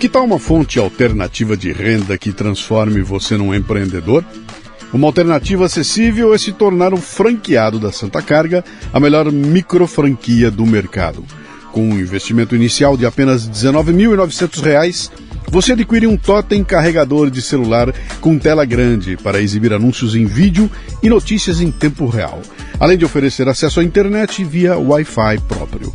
Que tal uma fonte alternativa de renda que transforme você num empreendedor? Uma alternativa acessível é se tornar um franqueado da Santa Carga, a melhor micro franquia do mercado. Com um investimento inicial de apenas R$ 19.900, você adquire um totem carregador de celular com tela grande para exibir anúncios em vídeo e notícias em tempo real, além de oferecer acesso à internet via Wi-Fi próprio.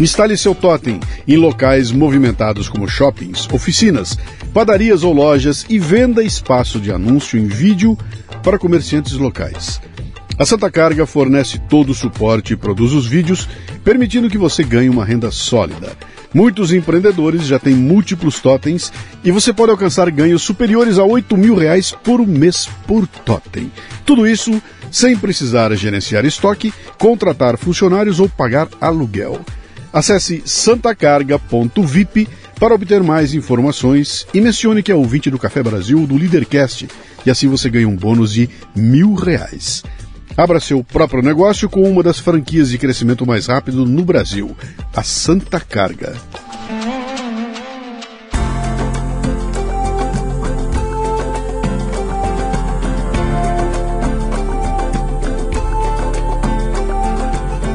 Instale seu totem em locais movimentados como shoppings, oficinas, padarias ou lojas e venda espaço de anúncio em vídeo para comerciantes locais. A Santa Carga fornece todo o suporte e produz os vídeos, permitindo que você ganhe uma renda sólida. Muitos empreendedores já têm múltiplos totens e você pode alcançar ganhos superiores a 8 mil reais por mês por totem. Tudo isso sem precisar gerenciar estoque, contratar funcionários ou pagar aluguel. Acesse santacarga.vip para obter mais informações e mencione que é ouvinte do Café Brasil do Leadercast e assim você ganha um bônus de mil reais. Abra seu próprio negócio com uma das franquias de crescimento mais rápido no Brasil, a Santa Carga.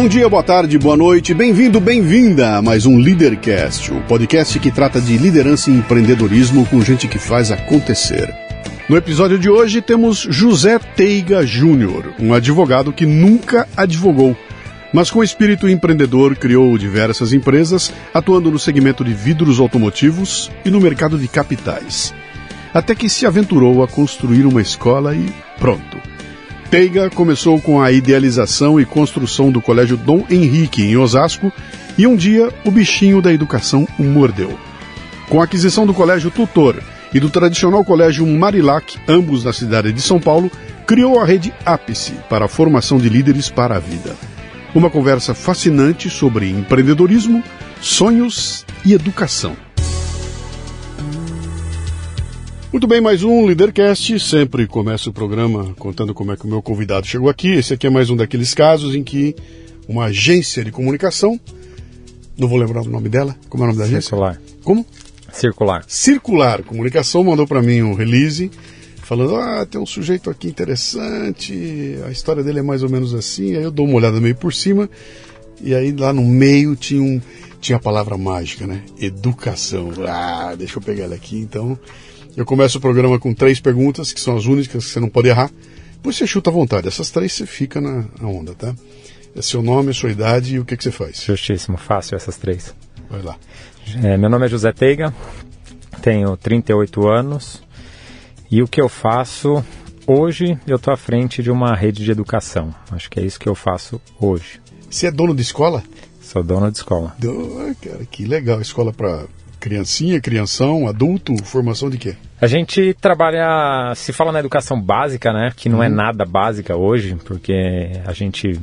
Bom dia, boa tarde, boa noite, bem-vindo, bem-vinda a mais um Leadercast, o podcast que trata de liderança e empreendedorismo com gente que faz acontecer. No episódio de hoje temos José Teiga Júnior, um advogado que nunca advogou, mas com espírito empreendedor criou diversas empresas, atuando no segmento de vidros automotivos e no mercado de capitais. Até que se aventurou a construir uma escola e pronto Teiga começou com a idealização e construção do Colégio Dom Henrique, em Osasco, e um dia o bichinho da educação o mordeu. Com a aquisição do Colégio Tutor e do tradicional Colégio Marilac, ambos na cidade de São Paulo, criou a rede Ápice para a formação de líderes para a vida. Uma conversa fascinante sobre empreendedorismo, sonhos e educação. Muito bem, mais um Leadercast. Sempre começo o programa contando como é que o meu convidado chegou aqui. Esse aqui é mais um daqueles casos em que uma agência de comunicação, não vou lembrar o nome dela, como é o nome da agência? Circular. Como? Circular. Circular Comunicação mandou para mim um release falando: ah, tem um sujeito aqui interessante, a história dele é mais ou menos assim. Aí eu dou uma olhada meio por cima e aí lá no meio tinha um tinha a palavra mágica, né? Educação. Ah, deixa eu pegar ela aqui então. Eu começo o programa com três perguntas, que são as únicas que você não pode errar. Depois você chuta à vontade. Essas três você fica na, onda, tá? É seu nome, sua idade e o que, que você faz. Justíssimo, fácil essas três. Vai lá. É, meu nome é José Teiga, tenho 38 anos e o que eu faço hoje, eu estou à frente de uma rede de educação. Acho que é isso que eu faço hoje. Você é dono de escola? Sou dono de escola. Do... Cara, que legal. Escola para criancinha, crianção, adulto, formação de quê? A gente trabalha, se fala na educação básica, né? Que não é uhum. é nada básica hoje, porque a gente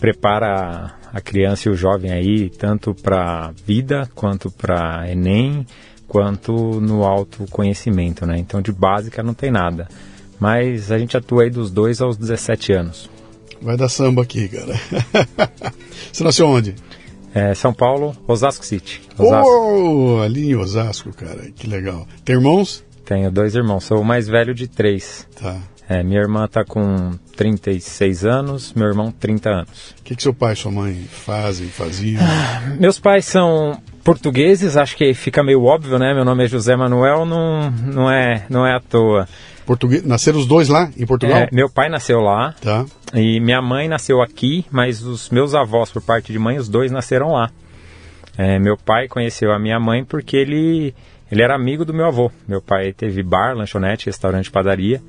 prepara a criança e o jovem aí tanto para vida quanto para Enem, quanto no autoconhecimento, né? Então de básica não tem nada. Mas a gente atua aí dos 2 aos 17 anos. Vai dar samba aqui, cara. Você nasceu onde? É, São Paulo, Osasco City. Osasco. Oh, ali em Osasco, cara, que legal. Tem irmãos? Tenho dois irmãos, sou o mais velho de três. Tá. É, minha irmã está com 36 anos, meu irmão 30 anos. O que, que seu pai e sua mãe fazem, faziam? Ah, meus pais são Portugueses, acho que fica meio óbvio, né? Meu nome é José Manuel, não, não, é, não é à toa. Português, nasceram os dois lá em Portugal? É, meu pai nasceu lá. Tá. E minha mãe nasceu aqui, mas os meus avós, por parte de mãe, os dois nasceram lá. É, meu pai conheceu a minha mãe porque ele, ele era amigo do meu avô. Meu pai teve bar, lanchonete, restaurante, padaria.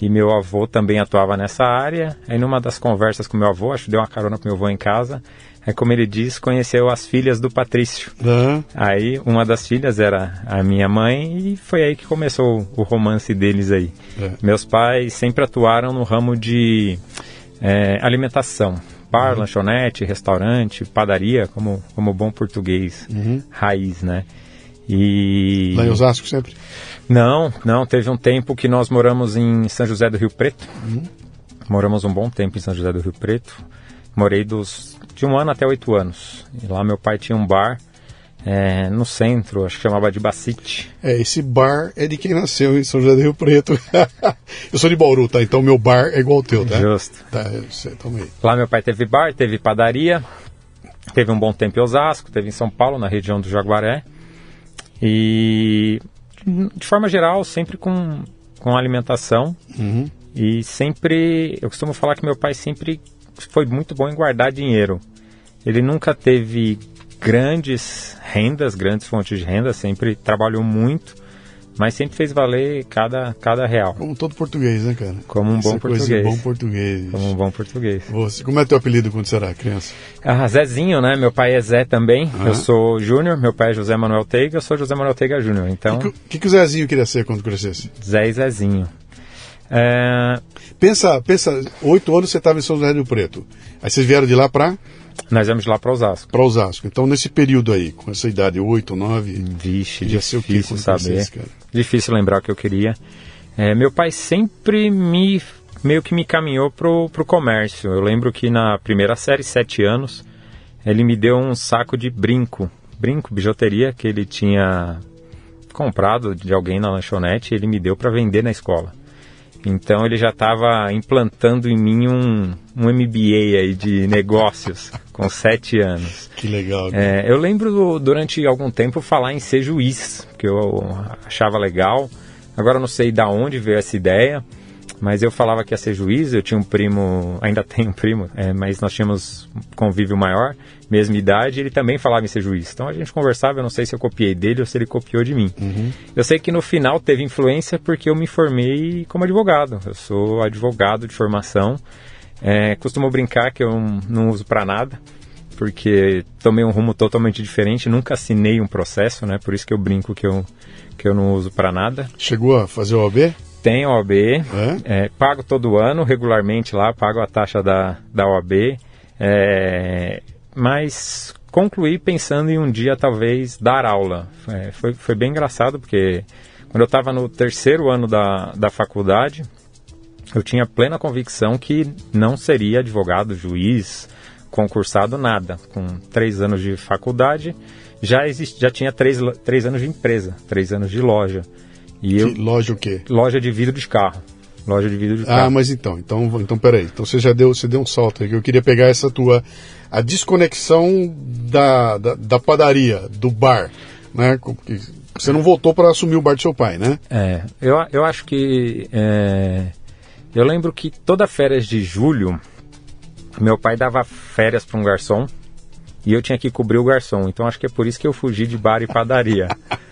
E meu avô também atuava nessa área. Aí numa das conversas com meu avô, acho que deu uma carona pro meu avô em casa, é como ele diz, conheceu as filhas do Patrício. Uhum. Aí uma das filhas era a minha mãe e foi aí que começou o romance deles aí. É. Meus pais sempre atuaram no ramo de é, alimentação. Bar, uhum. lanchonete, restaurante, padaria, como, como bom português, uhum. raiz, né? E... Lá em Osasco sempre? Não, não. Teve um tempo que nós moramos em São José do Rio Preto. Uhum. Moramos um bom tempo em São José do Rio Preto. Morei dos de um ano até oito anos. E lá meu pai tinha um bar é, no centro, acho que chamava de Bacite. É, esse bar é de quem nasceu em São José do Rio Preto. eu sou de Bauru, tá? Então meu bar é igual ao teu, tá? Justo. Tá, eu sei, aí. Lá meu pai teve bar, teve padaria, teve um bom tempo em Osasco, teve em São Paulo, na região do Jaguaré. E, de forma geral, sempre com, com alimentação. Uhum. E sempre, eu costumo falar que meu pai sempre foi muito bom em guardar dinheiro. Ele nunca teve grandes rendas, grandes fontes de renda, sempre trabalhou muito, mas sempre fez valer cada, cada real. Como todo português, né, cara? Como um Essa bom português. bom português. Como um bom português. Você, como é teu apelido quando você era criança? Ah, Zezinho, né? Meu pai é Zé também. Eu sou Júnior, meu pai é José Manuel Teiga, eu sou José Manuel Teiga Júnior. Então. O que, que, que, o Zezinho queria ser quando crescesse? Zé e Zezinho. É... Pensa, pensa, oito anos você estava em São José do Preto. Aí vocês vieram de lá para? Nós viemos de lá para Osasco. Para Osasco. Então, nesse período aí, com essa idade, oito, nove... Vixe, difícil saber. Difícil lembrar o que eu queria. É, meu pai sempre me meio que me caminhou pro, pro comércio. Eu lembro que na primeira série, sete anos, ele me deu um saco de brinco, brinco, bijuteria que ele tinha comprado de alguém na lanchonete, ele me deu para vender na escola. Então ele já estava implantando em mim um, um MBA aí de negócios com sete anos. Que legal. É, eu lembro durante algum tempo falar em ser juiz, que eu achava legal. Agora não sei da onde veio essa ideia, mas eu falava que ia ser juiz. Eu tinha um primo, ainda tenho um primo, é, mas nós tínhamos convívio maior mesma idade, ele também falava em ser juiz. Então a gente conversava, eu não sei se eu copiei dele ou se ele copiou de mim. Uhum. Eu sei que no final teve influência porque eu me formei como advogado. Eu sou advogado de formação. É, costumo brincar que eu não uso para nada, porque tomei um rumo totalmente diferente. Nunca assinei um processo, né? Por isso que eu brinco que eu, que eu não uso para nada. Chegou a fazer o OAB? Tenho OAB, é? É, pago todo ano, regularmente lá, pago a taxa da, da OAB. É, mas concluí pensando em um dia talvez dar aula. É, foi, foi bem engraçado porque quando eu estava no terceiro ano da, da faculdade, eu tinha plena convicção que não seria advogado, juiz, concursado, nada. Com três anos de faculdade, já, exist, já tinha três, três anos de empresa, três anos de loja. E eu, loja o quê? Loja de vidro de carro. Loja de vidro de ah, carro. Ah, mas então, então, então peraí. Então você já deu, você deu um salto aí, que eu queria pegar essa tua a desconexão da, da, da padaria, do bar, né? Você não voltou para assumir o bar do seu pai, né? É, eu, eu acho que. É, eu lembro que toda férias de julho, meu pai dava férias para um garçom e eu tinha que cobrir o garçom. Então acho que é por isso que eu fugi de bar e padaria.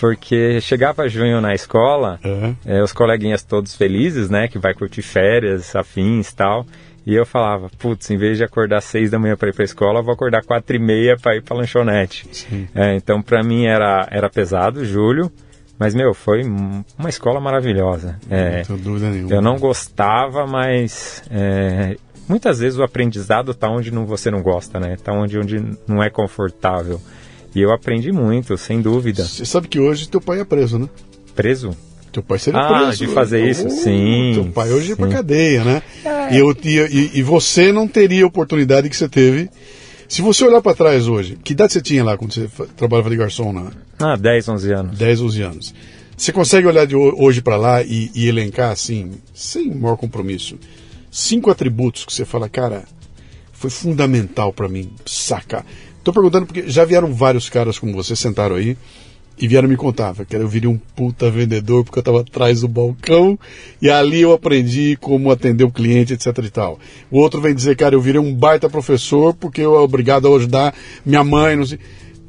Porque chegava junho na escola, uhum. é, os coleguinhas todos felizes, né? Que vai curtir férias, afins tal. E eu falava, putz, em vez de acordar seis da manhã para ir para a escola, vou acordar quatro e meia para ir para lanchonete. É, então, para mim era, era pesado, julho. Mas, meu, foi uma escola maravilhosa. É, não dúvida nenhuma. Eu não gostava, mas é, muitas vezes o aprendizado está onde não, você não gosta, né? Está onde, onde não é confortável. E eu aprendi muito, sem dúvida. Você sabe que hoje teu pai é preso, né? Preso? Teu pai seria ah, preso. de fazer né? isso, sim. Teu pai hoje sim. é pra cadeia, né? É. E, eu, e, e, você não teria a oportunidade que você teve. Se você olhar para trás hoje, que idade você tinha lá quando você trabalhava de garçom? Na... Ah, 10, 11 anos. 10, 11 anos. Você consegue olhar de hoje para lá e, e elencar assim, sem maior compromisso, cinco atributos que você fala, cara, foi fundamental para mim sacar Tô perguntando porque já vieram vários caras como você, sentaram aí e vieram me contar. Que eu virei um puta vendedor porque eu estava atrás do balcão e ali eu aprendi como atender o cliente, etc e tal. O outro vem dizer, cara, eu virei um baita professor porque eu é obrigado a ajudar minha mãe, não sei.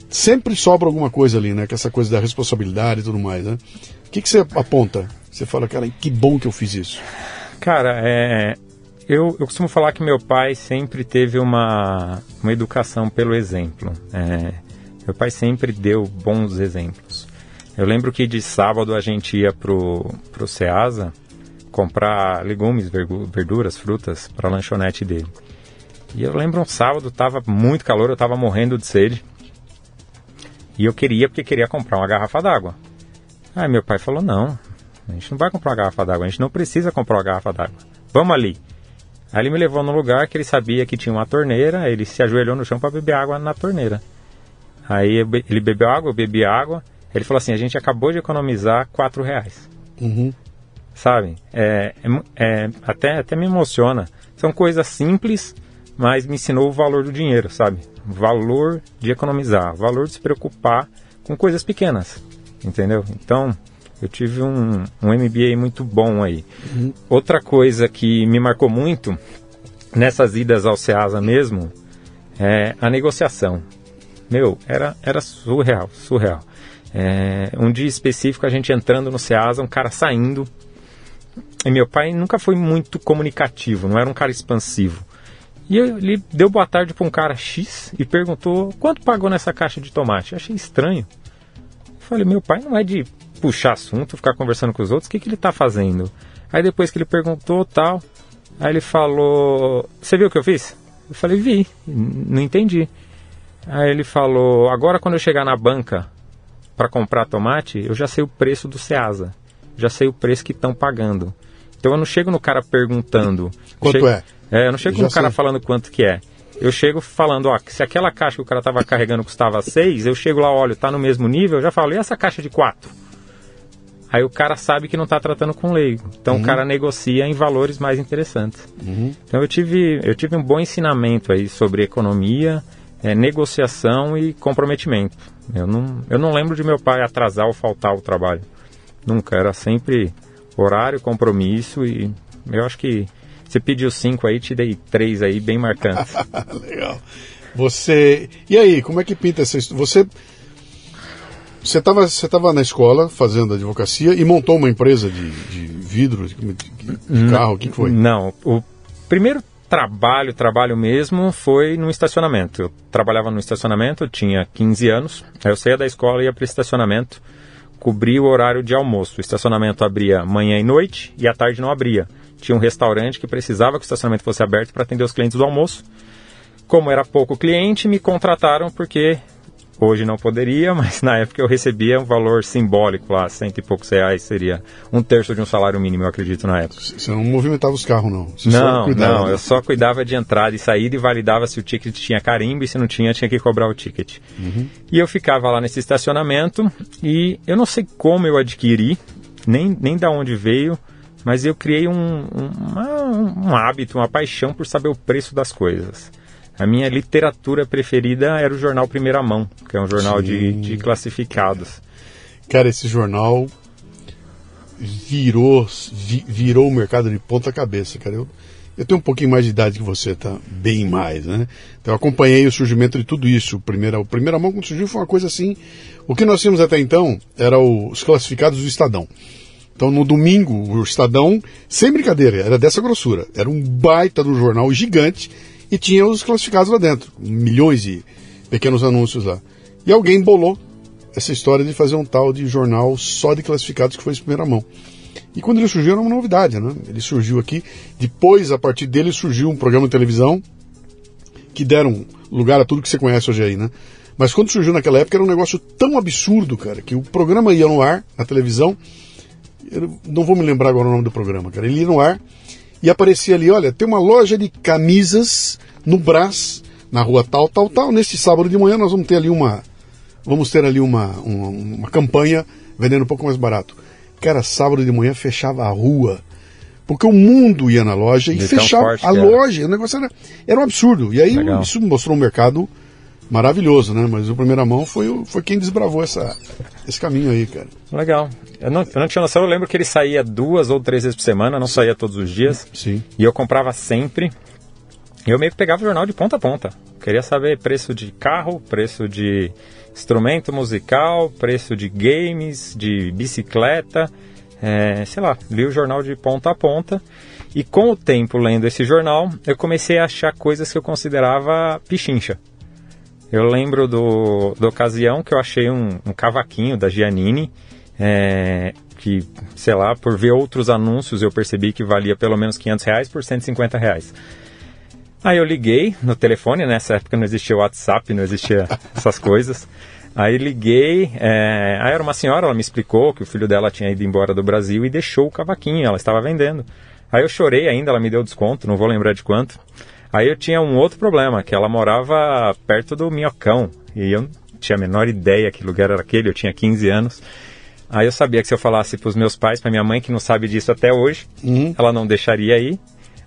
Sempre sobra alguma coisa ali, né? Que essa coisa da responsabilidade e tudo mais, né? O que, que você aponta? Você fala, cara, que bom que eu fiz isso. Cara, é, eu, eu costumo falar que meu pai sempre teve uma, uma educação pelo exemplo. É, meu pai sempre deu bons exemplos. Eu lembro que de sábado a gente ia pro, pro Ceasa comprar legumes, verduras, frutas para a lanchonete dele. E eu lembro um sábado, tava muito calor, eu tava morrendo de sede. E eu queria porque queria comprar uma garrafa d'água. Aí meu pai falou: "Não, a gente não vai comprar uma garrafa d'água, a gente não precisa comprar uma garrafa d'água. Vamos ali". Aí ele me levou num lugar que ele sabia que tinha uma torneira, ele se ajoelhou no chão para beber água na torneira. Aí ele bebeu água, eu bebi água. Ele falou assim: a gente acabou de economizar quatro reais. Uhum. Sabe? É, é, é, até, até me emociona. São coisas simples, mas me ensinou o valor do dinheiro, sabe? Valor de economizar, valor de se preocupar com coisas pequenas. Entendeu? Então, eu tive um, um MBA muito bom aí. Uhum. Outra coisa que me marcou muito nessas idas ao SEASA mesmo é a negociação. Meu, era, era surreal, surreal. É, um dia específico, a gente entrando no SEASA, um cara saindo. E meu pai nunca foi muito comunicativo, não era um cara expansivo. E ele deu boa tarde para um cara X e perguntou quanto pagou nessa caixa de tomate. Eu achei estranho. falei, meu pai não é de puxar assunto, ficar conversando com os outros, o que, que ele está fazendo? Aí depois que ele perguntou tal, aí ele falou: Você viu o que eu fiz? Eu falei: Vi, não entendi. Aí ele falou: Agora quando eu chegar na banca para comprar tomate, eu já sei o preço do Ceasa, já sei o preço que estão pagando. Então eu não chego no cara perguntando. Quanto chego, é? É, eu não chego no cara falando quanto que é. Eu chego falando, ó, se aquela caixa que o cara estava carregando custava 6, eu chego lá, olho, tá no mesmo nível, eu já falo, e essa caixa de 4? Aí o cara sabe que não está tratando com leigo. Então uhum. o cara negocia em valores mais interessantes. Uhum. Então eu tive, eu tive um bom ensinamento aí sobre economia, é, negociação e comprometimento. Eu não, eu não lembro de meu pai atrasar ou faltar o trabalho. Nunca. Era sempre horário, compromisso e eu acho que você pediu cinco aí, te dei três aí bem marcantes. Legal. Você. E aí, como é que pinta essa história? Você você estava você tava na escola fazendo advocacia e montou uma empresa de, de vidro, de, de carro, o que foi? Não, o primeiro trabalho, trabalho mesmo, foi no estacionamento. Eu trabalhava no estacionamento, eu tinha 15 anos, aí eu saía da escola e ia para o estacionamento, cobria o horário de almoço. O estacionamento abria manhã e noite e à tarde não abria. Tinha um restaurante que precisava que o estacionamento fosse aberto para atender os clientes do almoço. Como era pouco cliente, me contrataram porque Hoje não poderia, mas na época eu recebia um valor simbólico lá, cento e poucos reais, seria um terço de um salário mínimo, eu acredito, na época. Você não movimentava os carros, não? Você não, não, né? eu só cuidava de entrada e saída e validava se o ticket tinha carimbo e se não tinha, tinha que cobrar o ticket. Uhum. E eu ficava lá nesse estacionamento e eu não sei como eu adquiri, nem, nem da onde veio, mas eu criei um, um, uma, um hábito, uma paixão por saber o preço das coisas. A minha literatura preferida era o jornal Primeira Mão, que é um jornal de, de, classificados. Cara, esse jornal virou, vi, virou o mercado de ponta cabeça, cara. Eu, eu tenho um pouquinho mais de idade que você, tá? Bem mais, né? Então eu acompanhei o surgimento de tudo isso. Primeira, o Primeira Mão, quando surgiu, foi uma coisa assim. O que nós tínhamos até então era os classificados do Estadão. Então no domingo, o Estadão, sem brincadeira, era dessa grossura. Era um baita do jornal gigante e tinha os classificados lá dentro, milhões de pequenos anúncios lá. E alguém bolou essa história de fazer um tal de jornal só de classificados que foi de primeira mão. E quando ele surgiu era uma novidade, né? Ele surgiu aqui, depois a partir dele surgiu um programa de televisão que deram lugar a tudo que você conhece hoje aí, né? Mas quando surgiu naquela época era um negócio tão absurdo, cara, que o programa ia no ar, na televisão, eu não vou me lembrar agora o nome do programa, cara. Ele ia no ar e aparecia ali, olha, tem uma loja de camisas no Brás, na rua tal, tal, tal. Neste sábado de manhã nós vamos ter ali uma, vamos ter ali uma, uma, uma campanha vendendo um pouco mais barato. Cara, sábado de manhã fechava a rua, porque o mundo ia na loja e fechava a loja. O negócio era, era um absurdo. E aí Legal. isso mostrou um mercado maravilhoso, né? Mas o primeira mão foi, foi quem desbravou essa, esse caminho aí, cara. Legal. Eu não, eu não tinha noção, eu lembro que ele saía duas ou três vezes por semana, não saía todos os dias. Sim. E eu comprava sempre. Eu meio que pegava o jornal de ponta a ponta. Queria saber preço de carro, preço de instrumento musical, preço de games, de bicicleta. é, sei lá, li o jornal de ponta a ponta. E com o tempo lendo esse jornal, eu comecei a achar coisas que eu considerava pichincha. Eu lembro do, da ocasião que eu achei um, um cavaquinho da Giannini, é, que, sei lá, por ver outros anúncios eu percebi que valia pelo menos 500 reais por 150 reais. Aí eu liguei no telefone, nessa época não existia WhatsApp, não existia essas coisas. Aí liguei, é, aí era uma senhora, ela me explicou que o filho dela tinha ido embora do Brasil e deixou o cavaquinho, ela estava vendendo. Aí eu chorei ainda, ela me deu desconto, não vou lembrar de quanto. Aí eu tinha um outro problema, que ela morava perto do Minhocão, e eu não tinha a menor ideia que lugar era aquele, eu tinha 15 anos. Aí eu sabia que se eu falasse para os meus pais, para minha mãe, que não sabe disso até hoje, ela não deixaria ir.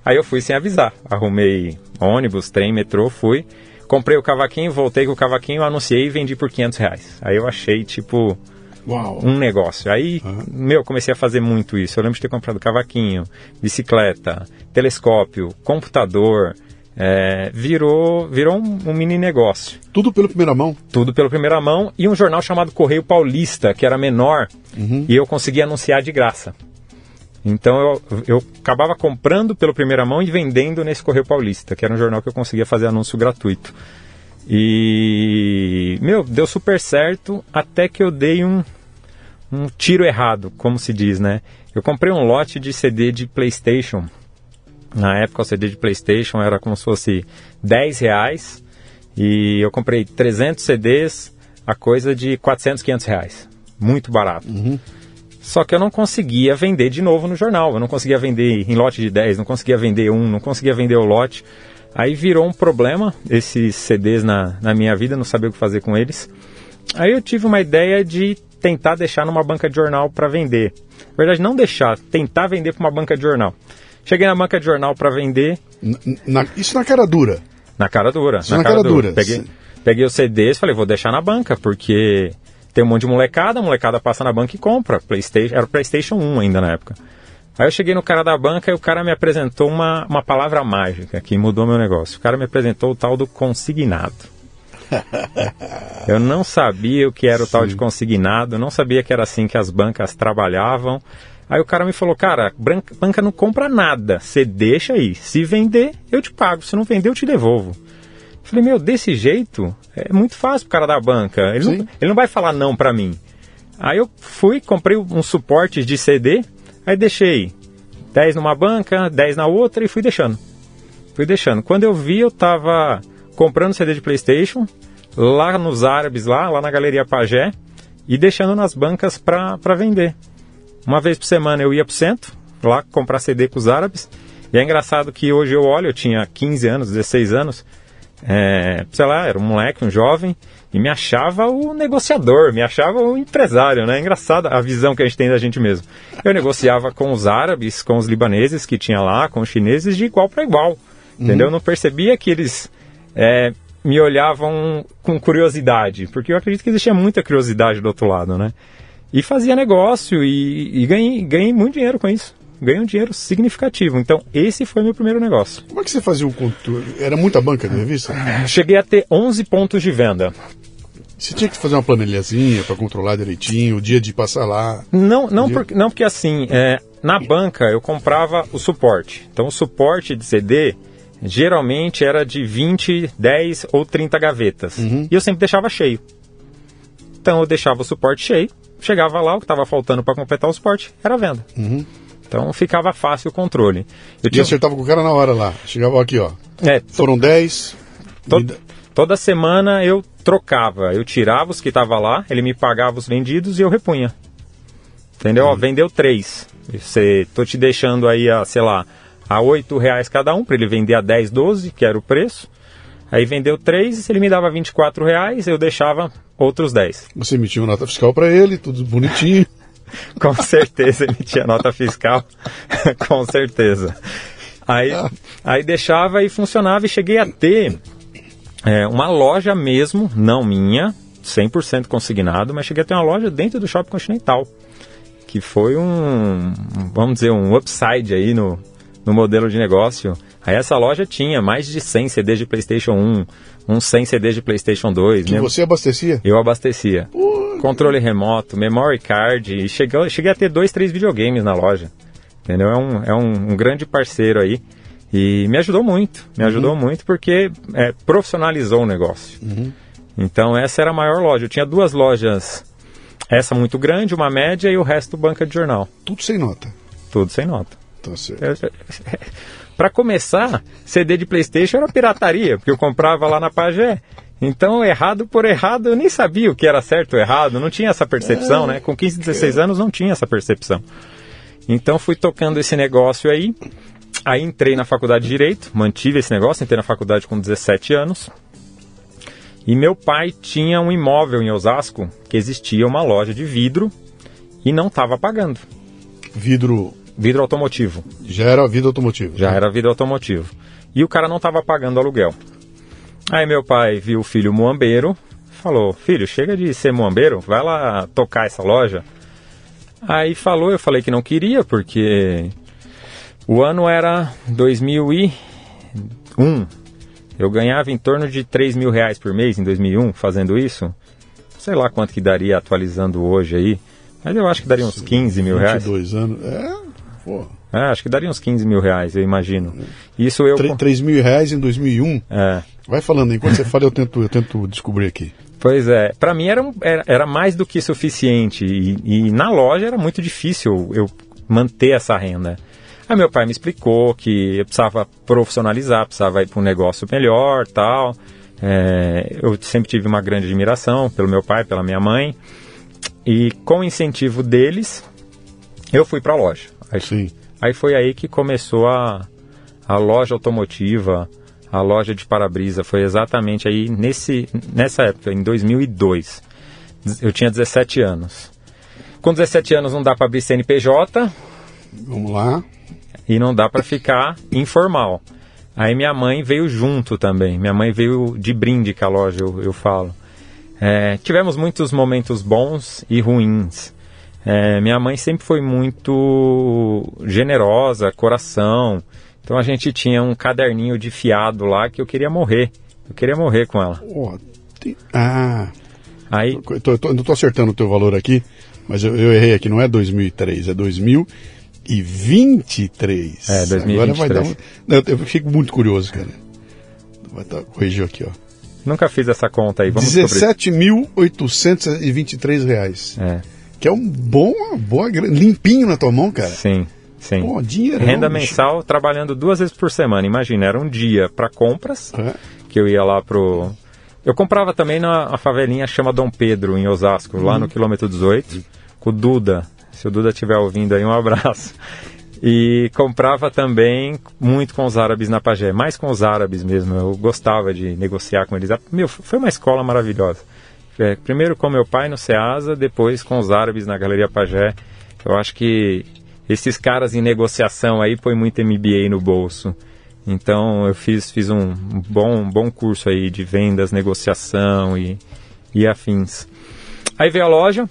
Aí eu fui sem avisar. Arrumei ônibus, trem, metrô, fui. Comprei o cavaquinho, voltei com o cavaquinho, anunciei e vendi por 500 reais. Aí eu achei, tipo, Uau. um negócio. Aí, meu, comecei a fazer muito isso. Eu lembro de ter comprado cavaquinho, bicicleta, telescópio, computador. É, virou, virou um, um mini negócio. Tudo pela primeira mão. Tudo pela primeira mão e um jornal chamado Correio Paulista, que era menor, e eu conseguia anunciar de graça. Então eu, eu acabava comprando pela primeira mão e vendendo nesse Correio Paulista, que era um jornal que eu conseguia fazer anúncio gratuito. E, meu, deu super certo até que eu dei um, um tiro errado, como se diz, né? Eu comprei um lote de CD de PlayStation. Na época o CD de PlayStation era como se fosse 10 reais e eu comprei 300 CDs a coisa de 400, 500 reais. Muito barato. Só que eu não conseguia vender de novo no jornal. Eu não conseguia vender em lote de 10, não conseguia vender um, não conseguia vender o lote. Aí virou um problema esses CDs na, na minha vida, não sabia o que fazer com eles. Aí eu tive uma ideia de tentar deixar numa banca de jornal para vender. Na verdade, não deixar, tentar vender para uma banca de jornal. Cheguei na banca de jornal para vender, Na- na- isso na cara dura. na cara dura. Isso na cara dura. Peguei, Sim. peguei os CDs falei, vou deixar na banca, porque tem um monte de molecada, a molecada passa na banca e compra. PlayStation, era o PlayStation 1 ainda na época. Aí eu cheguei no cara da banca e o cara me apresentou uma, uma palavra mágica que mudou meu negócio. O cara me apresentou o tal do consignado. Eu não sabia o que era o tal de consignado, não sabia que era assim que as bancas trabalhavam. Aí o cara me falou, cara, banca não compra nada, você deixa aí. Se vender, eu te pago. Se não vender, eu te devolvo. Eu Falei, meu, desse jeito é muito fácil pro cara da banca. Ele, Sim. não, ele não vai falar não pra mim. Aí eu fui, comprei um suporte de CD, aí deixei 10 numa banca, 10 na outra e fui deixando. Fui deixando. Quando eu vi, eu tava comprando CD de PlayStation lá nos árabes, lá, lá na Galeria Pagé, e deixando nas bancas pra vender. Uma vez por semana eu ia pro centro, lá comprar CD com os árabes. E é engraçado que hoje eu olho, eu tinha 15 anos, 16 anos, é, sei lá, era um moleque, um jovem, e me achava o negociador, me achava o empresário, né? É engraçado a visão que a gente tem da gente mesmo. Eu negociava com os árabes, com os libaneses que tinha lá, com os chineses de igual para igual, entendeu? Eu não percebia que eles é, me olhavam com curiosidade, porque eu acredito que existia muita curiosidade do outro lado, né? E fazia negócio e, e ganhei, ganhei muito dinheiro com isso. Ganhei um dinheiro significativo. Então, esse foi meu primeiro negócio. Como é que você fazia o controle? Era muita banca de revista? Cheguei a ter 11 pontos de venda. Você tinha que fazer uma planilhazinha para controlar direitinho, o dia de passar lá. Não, não, porque, não porque assim, é, na banca eu comprava o suporte. Então o suporte de CD geralmente era de 20, 10 ou 30 gavetas. E eu sempre deixava cheio. Então eu deixava o suporte cheio, chegava lá, o que estava faltando para completar o suporte era a venda. Então ficava fácil o controle. Eu E tinha, acertava com o cara na hora lá. Chegava aqui, ó. é, Foram 10. To- me toda semana eu trocava, eu tirava os que estavam lá, ele me pagava os vendidos e eu repunha. Entendeu? Ó, vendeu três. Você, tô te deixando aí, a, sei lá, a oito reais cada um, para ele vender a 10, 12, que era o preço. Aí vendeu três, ele me dava 24 reais, eu deixava outros 10. Você emitiu nota fiscal para ele, tudo bonitinho. Com certeza emitia nota fiscal. Com certeza. Aí, aí deixava e funcionava e cheguei a ter é, uma loja mesmo, não minha, 100% consignado, mas cheguei a ter uma loja dentro do Shopping Continental, que foi um, vamos dizer, um upside aí no, no modelo de negócio. Aí essa loja tinha mais de 100 CDs de PlayStation 1, uns 100 CDs de PlayStation 2. Que você abastecia? Eu abastecia. Controle remoto, memory card, e cheguei, cheguei a ter dois, três videogames na loja. Entendeu? É um, é um, um grande parceiro aí. E me ajudou muito, me ajudou Uhum. muito porque é, profissionalizou o negócio. Uhum. Então essa era a maior loja. Eu tinha duas lojas, essa muito grande, uma média e o resto banca de jornal. Tudo sem nota. Tudo sem nota. Tá certo. Para começar, CD de PlayStation era pirataria, porque eu comprava lá na Pagé. Então, errado por errado, eu nem sabia o que era certo ou errado, não tinha essa percepção, né? Com 15, 16 anos não tinha essa percepção. Então, fui tocando esse negócio aí. Aí entrei na faculdade de Direito, mantive esse negócio, entrei na faculdade com 17 anos. E meu pai tinha um imóvel em Osasco que existia uma loja de vidro e não estava pagando. Vidro Vidro automotivo. já era vida automotiva. Já era vidro automotivo. E o cara não estava pagando aluguel. Aí meu pai viu o filho muambeiro, falou: Filho, chega de ser muambeiro, vai lá tocar essa loja. Aí falou, eu falei que não queria, porque o ano era 2001. Eu ganhava em torno de 3 mil reais por mês em 2001 fazendo isso. Sei lá quanto que daria atualizando hoje aí. Mas eu acho que daria uns 15 mil reais. 22 anos. É, pô. É, acho que daria uns 15 mil reais, eu imagino. Isso eu. 3, 3 mil reais em 2001. É. Vai falando, enquanto você fala, eu tento, eu tento descobrir aqui. Pois é, para mim era, era, era mais do que suficiente e, e na loja era muito difícil eu manter essa renda. Aí meu pai me explicou que eu precisava profissionalizar, precisava ir para um negócio melhor, tal. É, eu sempre tive uma grande admiração pelo meu pai, pela minha mãe e com o incentivo deles eu fui para a loja. Aí, Sim. aí foi aí que começou a, a loja automotiva, a loja de para-brisa. Foi exatamente aí nesse, nessa época, em 2002. Eu tinha 17 anos. Com 17 anos não dá para abrir CNPJ Vamos lá. e não dá para ficar informal. Aí minha mãe veio junto também. Minha mãe veio de brinde com a loja, eu, eu falo. É, tivemos muitos momentos bons e ruins. É, minha mãe sempre foi muito generosa, coração. Então a gente tinha um caderninho de fiado lá que eu queria morrer. Eu queria morrer com ela. Tem- Ah, Aí, eu tô, eu tô- não tô acertando o teu valor aqui, mas eu, eu errei aqui, não é 2003, é 2023. É, 2023. Agora vai dar um... Não, eu, fico muito curioso, cara. Vai tá, corrigiu aqui, ó. nunca fiz essa conta aí. Vamos descobrir. 17.823 reais. É, Que é um bom, uma boa, limpinho na tua mão, cara. sim, sim. Pô, dinheiro. Renda mensal trabalhando duas vezes por semana. Imagina, era um dia para compras, É. que eu ia lá pro. Eu comprava também na favelinha chama Dom Pedro, em Osasco, lá no quilômetro 18, com o Duda. Se o Duda estiver ouvindo aí, um abraço. E comprava também muito com os árabes na Pagé, mais com os árabes mesmo. Eu gostava de negociar com eles. Meu, foi uma escola maravilhosa. É, primeiro com meu pai no Ceasa, depois com os árabes na Galeria Pagé. Eu acho que esses caras em negociação aí põe muito MBA no bolso. Então eu fiz, fiz um bom, bom curso aí de vendas, negociação e, e afins. Aí veio a loja,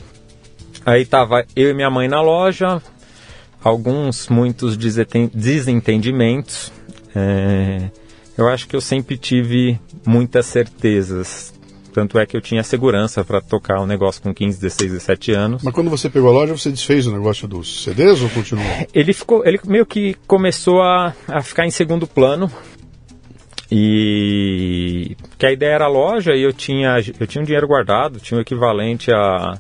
aí tava eu e minha mãe na loja, alguns, muitos desentendimentos. É, eu acho que eu sempre tive muitas certezas. Tanto é que eu tinha segurança para tocar o negócio com 15, 16, 17 anos. Mas quando você pegou a loja, você desfez o negócio dos CDs ou continuou? Ele ficou, ele meio que começou a, a ficar em segundo plano. E que a ideia era a loja e eu tinha, eu tinha um dinheiro guardado, tinha o equivalente a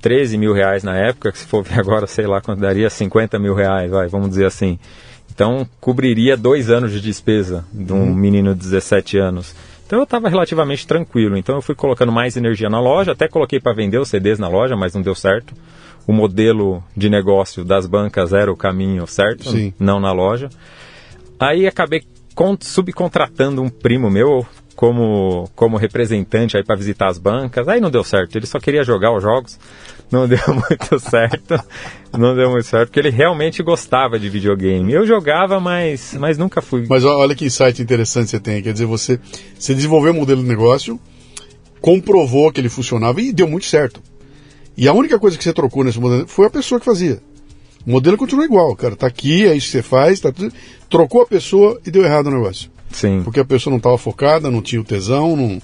13 mil reais na época, que se for ver agora, sei lá quanto daria, 50 mil reais, vai, vamos dizer assim. Então cobriria dois anos de despesa de um menino de 17 anos. Então eu estava relativamente tranquilo. Então eu fui colocando mais energia na loja, até coloquei para vender os CDs na loja, mas não deu certo. O modelo de negócio das bancas era o caminho certo, Sim. não na loja. Aí acabei con- subcontratando um primo meu, como, como representante aí para visitar as bancas. Aí não deu certo, ele só queria jogar os jogos. Não deu muito certo. Não deu muito certo, porque ele realmente gostava de videogame. Eu jogava, mas, mas nunca fui. Mas olha que insight interessante você tem. Quer dizer, você, você desenvolveu um modelo de negócio, comprovou que ele funcionava e deu muito certo. E a única coisa que você trocou nesse modelo foi a pessoa que fazia. O modelo continua igual, cara. Tá aqui, é isso que você faz, tá tudo. Trocou a pessoa e deu errado o negócio. Sim. Porque a pessoa não estava focada, não tinha o tesão, não.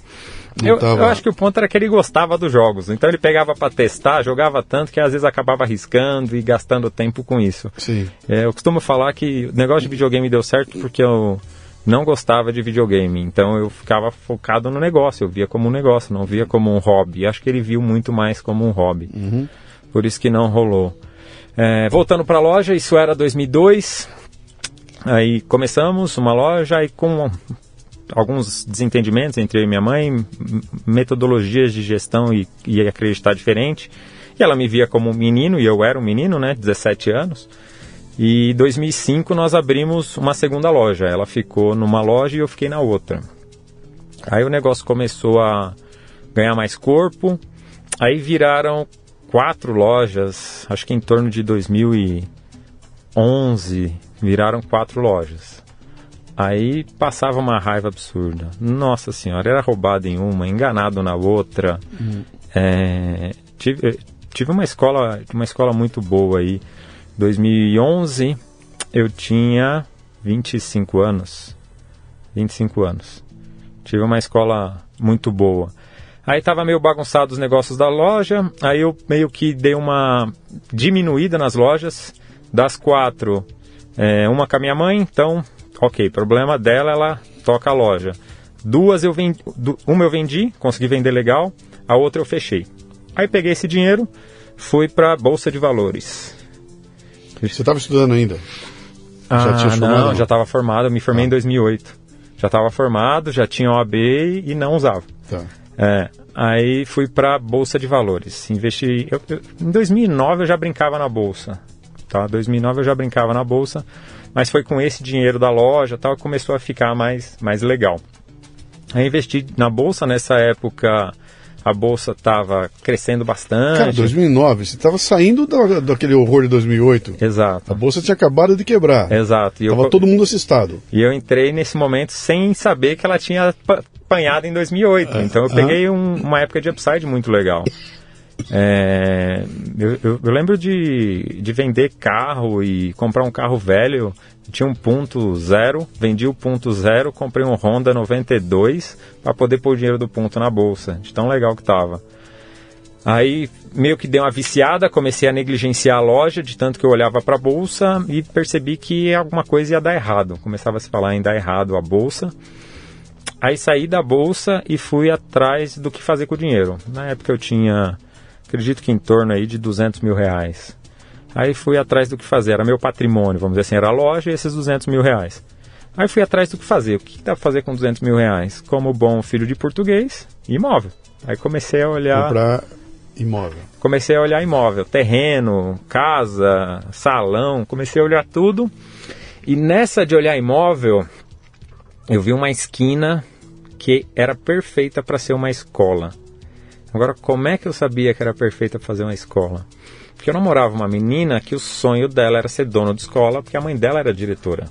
Eu, tava... eu acho que o ponto era que ele gostava dos jogos. Então ele pegava para testar, jogava tanto que às vezes acabava arriscando e gastando tempo com isso. Sim. É, eu costumo falar que o negócio de videogame deu certo porque eu não gostava de videogame. Então eu ficava focado no negócio. Eu via como um negócio, não via como um hobby. Acho que ele viu muito mais como um hobby. Por isso que não rolou. É, voltando para a loja, isso era 2002. Aí começamos uma loja aí com alguns desentendimentos entre eu e minha mãe, metodologias de gestão e, e acreditar diferente. E ela me via como um menino, e eu era um menino, né, 17 anos. E em 2005 nós abrimos uma segunda loja. Ela ficou numa loja e eu fiquei na outra. Aí o negócio começou a ganhar mais corpo. Aí viraram quatro lojas, acho que em torno de 2011 viraram quatro lojas. Aí passava uma raiva absurda. Nossa senhora, era roubado em uma, enganado na outra. É, tive, tive uma escola, uma escola muito boa aí. 2011 eu tinha 25 anos. 25 anos. Tive uma escola muito boa. Aí tava meio bagunçado os negócios da loja, aí eu meio que dei uma diminuída nas lojas. Das quatro, é, uma com a minha mãe, então, ok, problema dela, ela toca a loja. Duas eu vendi, uma eu vendi, consegui vender legal, a outra eu fechei. Aí peguei esse dinheiro, fui para bolsa de valores. Você estava estudando ainda? Ah, tinha formado, não, não? já estava formado, eu me formei em 2008. Já estava formado, já tinha OAB e não usava. Tá. É, aí fui para bolsa de valores. Investi. eu- eu- em 2009 eu já brincava na bolsa. Tá? 2009 eu já brincava na bolsa, mas foi com esse dinheiro da loja tal que começou a ficar mais, mais legal. Aí investi na bolsa nessa época. A bolsa estava crescendo bastante. Cara, 2009, você estava saindo da, daquele horror de 2008. A Exato. bolsa tinha acabado de quebrar. Exato. E eu, Tava todo mundo assustado. E eu entrei nesse momento sem saber que ela tinha pa- apanhado em 2008. Então eu aham. peguei um- uma época de upside muito legal. É, eu, eu- eu lembro de, de vender carro e comprar um carro velho. Tinha um ponto zero, vendi o ponto zero, comprei um Honda 92 para poder pôr o dinheiro do ponto na bolsa. De tão legal que tava. Aí meio que dei uma viciada, comecei a negligenciar a loja, de tanto que eu olhava para a bolsa e percebi que alguma coisa ia dar errado. Começava a se falar em dar errado a bolsa. Aí saí da bolsa e fui atrás do que fazer com o dinheiro. Na época eu tinha, acredito que em torno aí de 200 mil reais. Aí fui atrás do que fazer, era meu patrimônio, vamos dizer assim, era a loja e esses 200 mil reais. Aí fui atrás do que fazer, o que dá pra fazer com 200 mil reais? Como bom filho de português, imóvel. Aí comecei a olhar Comprar imóvel. comecei a olhar imóvel, terreno, casa, salão, comecei a olhar tudo. E nessa de olhar imóvel, eu vi uma esquina que era perfeita para ser uma escola. Agora, como é que eu sabia que era perfeita para fazer uma escola? Porque eu namorava uma menina que o sonho dela era ser dona de escola, porque a mãe dela era diretora.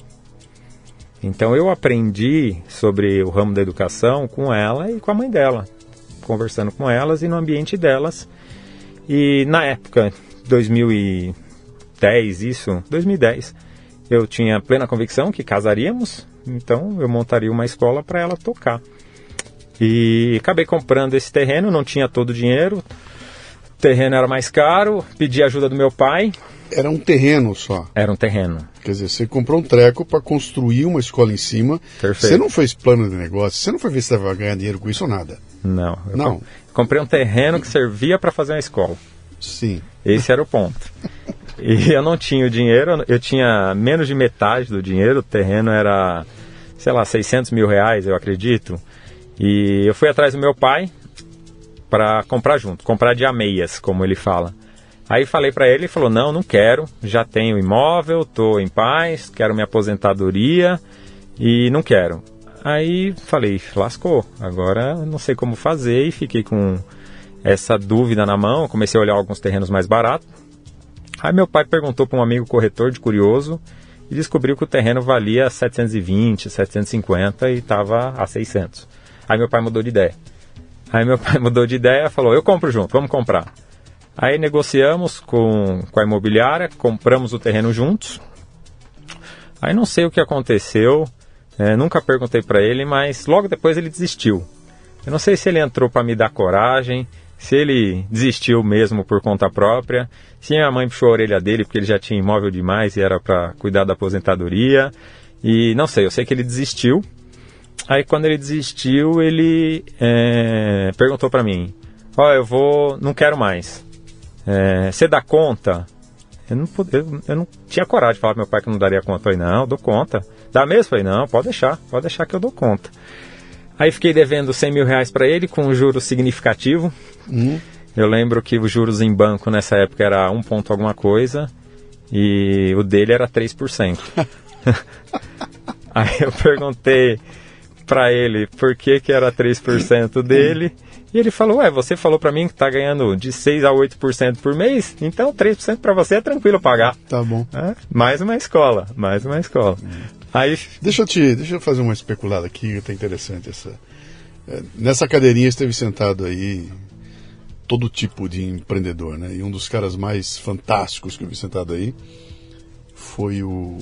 Então eu aprendi sobre o ramo da educação com ela e com a mãe dela, conversando com elas e no ambiente delas. E na época, 2010, isso, 2010, eu tinha plena convicção que casaríamos, então eu montaria uma escola para ela tocar. E acabei comprando esse terreno, não tinha todo o dinheiro, o terreno era mais caro, pedi ajuda do meu pai, Era um terreno só. era um terreno. Quer dizer, você comprou um treco para construir uma escola em cima. Perfeito. Você não fez plano de negócio, você não foi ver se você vai ganhar dinheiro com isso ou nada. Não, eu Não. com- comprei um terreno que servia para fazer uma escola. Sim. Esse era o ponto. E eu não tinha o dinheiro, eu tinha menos de metade do dinheiro, o terreno era, sei lá, 600 mil reais, eu acredito. E eu fui atrás do meu pai para comprar junto, comprar de ameias, como ele fala. Aí falei para ele, ele falou: "Não, não quero, já tenho imóvel, tô em paz, quero minha aposentadoria e não quero". Aí falei, lascou, agora não sei como fazer e fiquei com essa dúvida na mão. Comecei a olhar alguns terrenos mais baratos. Aí meu pai perguntou para um amigo corretor de curioso e descobriu que o terreno valia 720, 750 e estava a 600. Aí meu pai mudou de ideia. Aí meu pai mudou de ideia falou: Eu compro junto, vamos comprar. Aí negociamos com, com a imobiliária, compramos o terreno juntos. Aí não sei o que aconteceu, é, nunca perguntei para ele, mas logo depois ele desistiu. Eu não sei se ele entrou para me dar coragem, se ele desistiu mesmo por conta própria, se minha mãe puxou a orelha dele porque ele já tinha imóvel demais e era para cuidar da aposentadoria. E não sei, eu sei que ele desistiu. Aí quando ele desistiu, ele é, perguntou para mim: Ó, oh, eu vou, não quero mais. É, você dá conta? Eu não, eu, eu não tinha coragem de falar pro meu pai que não daria conta. Eu falei: Não, dou conta. Dá mesmo? Eu falei: Não, pode deixar, pode deixar que eu dou conta. Aí fiquei devendo 100 mil reais para ele com um juro significativo. Uhum. Eu lembro que os juros em banco nessa época era 1 ponto alguma coisa e o dele era 3%. Aí eu perguntei para ele por que, que era 3% dele. E ele falou: Ué, você falou para mim que tá ganhando de 6 a 8% por mês, então 3% para você é tranquilo pagar. Tá bom. É, mais uma escola, mais uma escola. Hum. Aí... Deixa, eu te, deixa eu fazer uma especulada aqui, tá interessante essa. É, nessa cadeirinha esteve sentado aí todo tipo de empreendedor, né? E um dos caras mais fantásticos que eu vi sentado aí foi o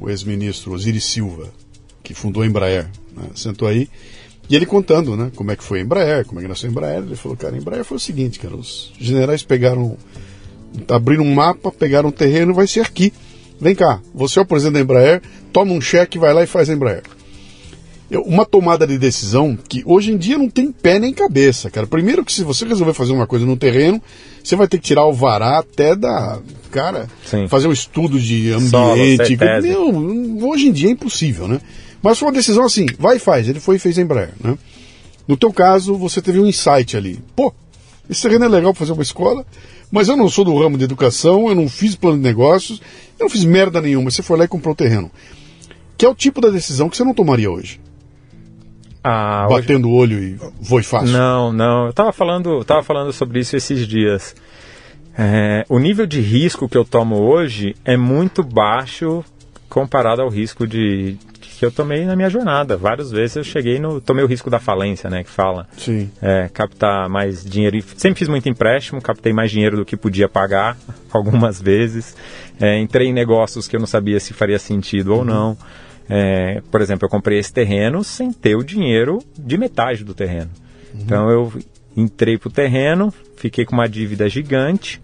o ex-ministro Osiris Silva, que fundou a Embraer. Né? Sentou aí e ele contando, né, como é que foi a Embraer, como é que nasceu a Embraer. Ele falou, cara, a Embraer foi o seguinte, cara, os generais pegaram, abriram um mapa, pegaram um terreno, vai ser aqui. Vem cá, você é o presidente da Embraer, toma um cheque, vai lá e faz a Embraer. Uma tomada de decisão que hoje em dia não tem pé nem cabeça, cara. Primeiro que se você resolver fazer uma coisa no terreno, você vai ter que tirar o vará até da. Cara, Sim. fazer um estudo de ambiente. Solo, Meu, hoje em dia é impossível, né? Mas foi uma decisão assim, vai e faz. Ele foi e fez a Embraer, né? No teu caso, você teve um insight ali. Pô, esse terreno é legal para fazer uma escola, mas eu não sou do ramo de educação, eu não fiz plano de negócios, eu não fiz merda nenhuma. Você foi lá e comprou o terreno. Que é o tipo da decisão que você não tomaria hoje. Ah, Batendo o olho e vou e faço. Não, não. Eu tava falando, tava falando sobre isso esses dias. É, o nível de risco que eu tomo hoje é muito baixo comparado ao risco de, que eu tomei na minha jornada. Várias vezes eu cheguei no. tomei o risco da falência, né? Que fala. Sim. É, captar mais dinheiro. Sempre fiz muito empréstimo, captei mais dinheiro do que podia pagar, algumas vezes. É, entrei em negócios que eu não sabia se faria sentido uhum. ou não. É, por exemplo, eu comprei esse terreno sem ter o dinheiro de metade do terreno. Uhum. Então eu entrei pro terreno, fiquei com uma dívida gigante.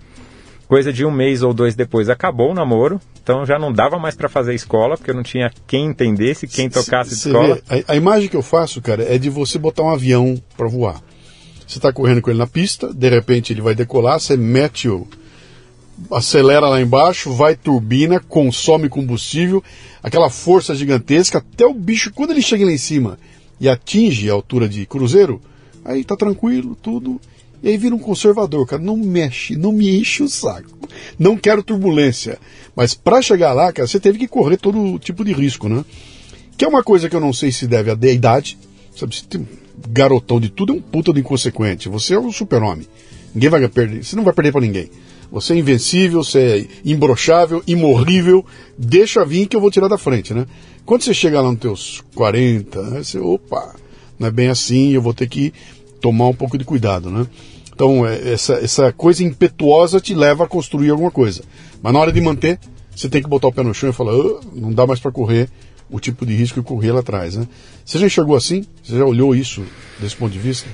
Coisa de um mês ou dois depois acabou o namoro. Então já não dava mais para fazer escola, porque eu não tinha quem entendesse, quem tocasse cê, escola. Vê, a, a, imagem que eu faço, cara, é de você botar um avião para voar. Você está correndo com ele na pista, de repente ele vai decolar, você mete o. acelera lá embaixo, vai turbina, consome combustível, aquela força gigantesca, até o bicho, quando ele chega lá em cima e atinge a altura de cruzeiro, aí tá tranquilo, tudo. E aí vira um conservador, cara. Não mexe, não me enche o saco. Não quero turbulência. Mas para chegar lá, cara, você teve que correr todo tipo de risco, né? Que é uma coisa que eu não sei se deve à idade. Sabe, se tem garotão de tudo é um puta de inconsequente. Você é um super-homem. Ninguém vai perder. Você não vai perder para ninguém. Você é invencível, você é imbrochável, imorrível. Deixa vir que eu vou tirar da frente, né? Quando você chega lá nos teus 40, né, você, opa, não é bem assim, eu vou ter que tomar um pouco de cuidado, né? Então, é, essa, essa coisa impetuosa te leva a construir alguma coisa. Mas na hora de manter, você tem que botar o pé no chão e falar, oh, não dá mais para correr o tipo de risco que eu corri lá atrás, né? Você já enxergou assim? Você já olhou isso desse ponto de vista?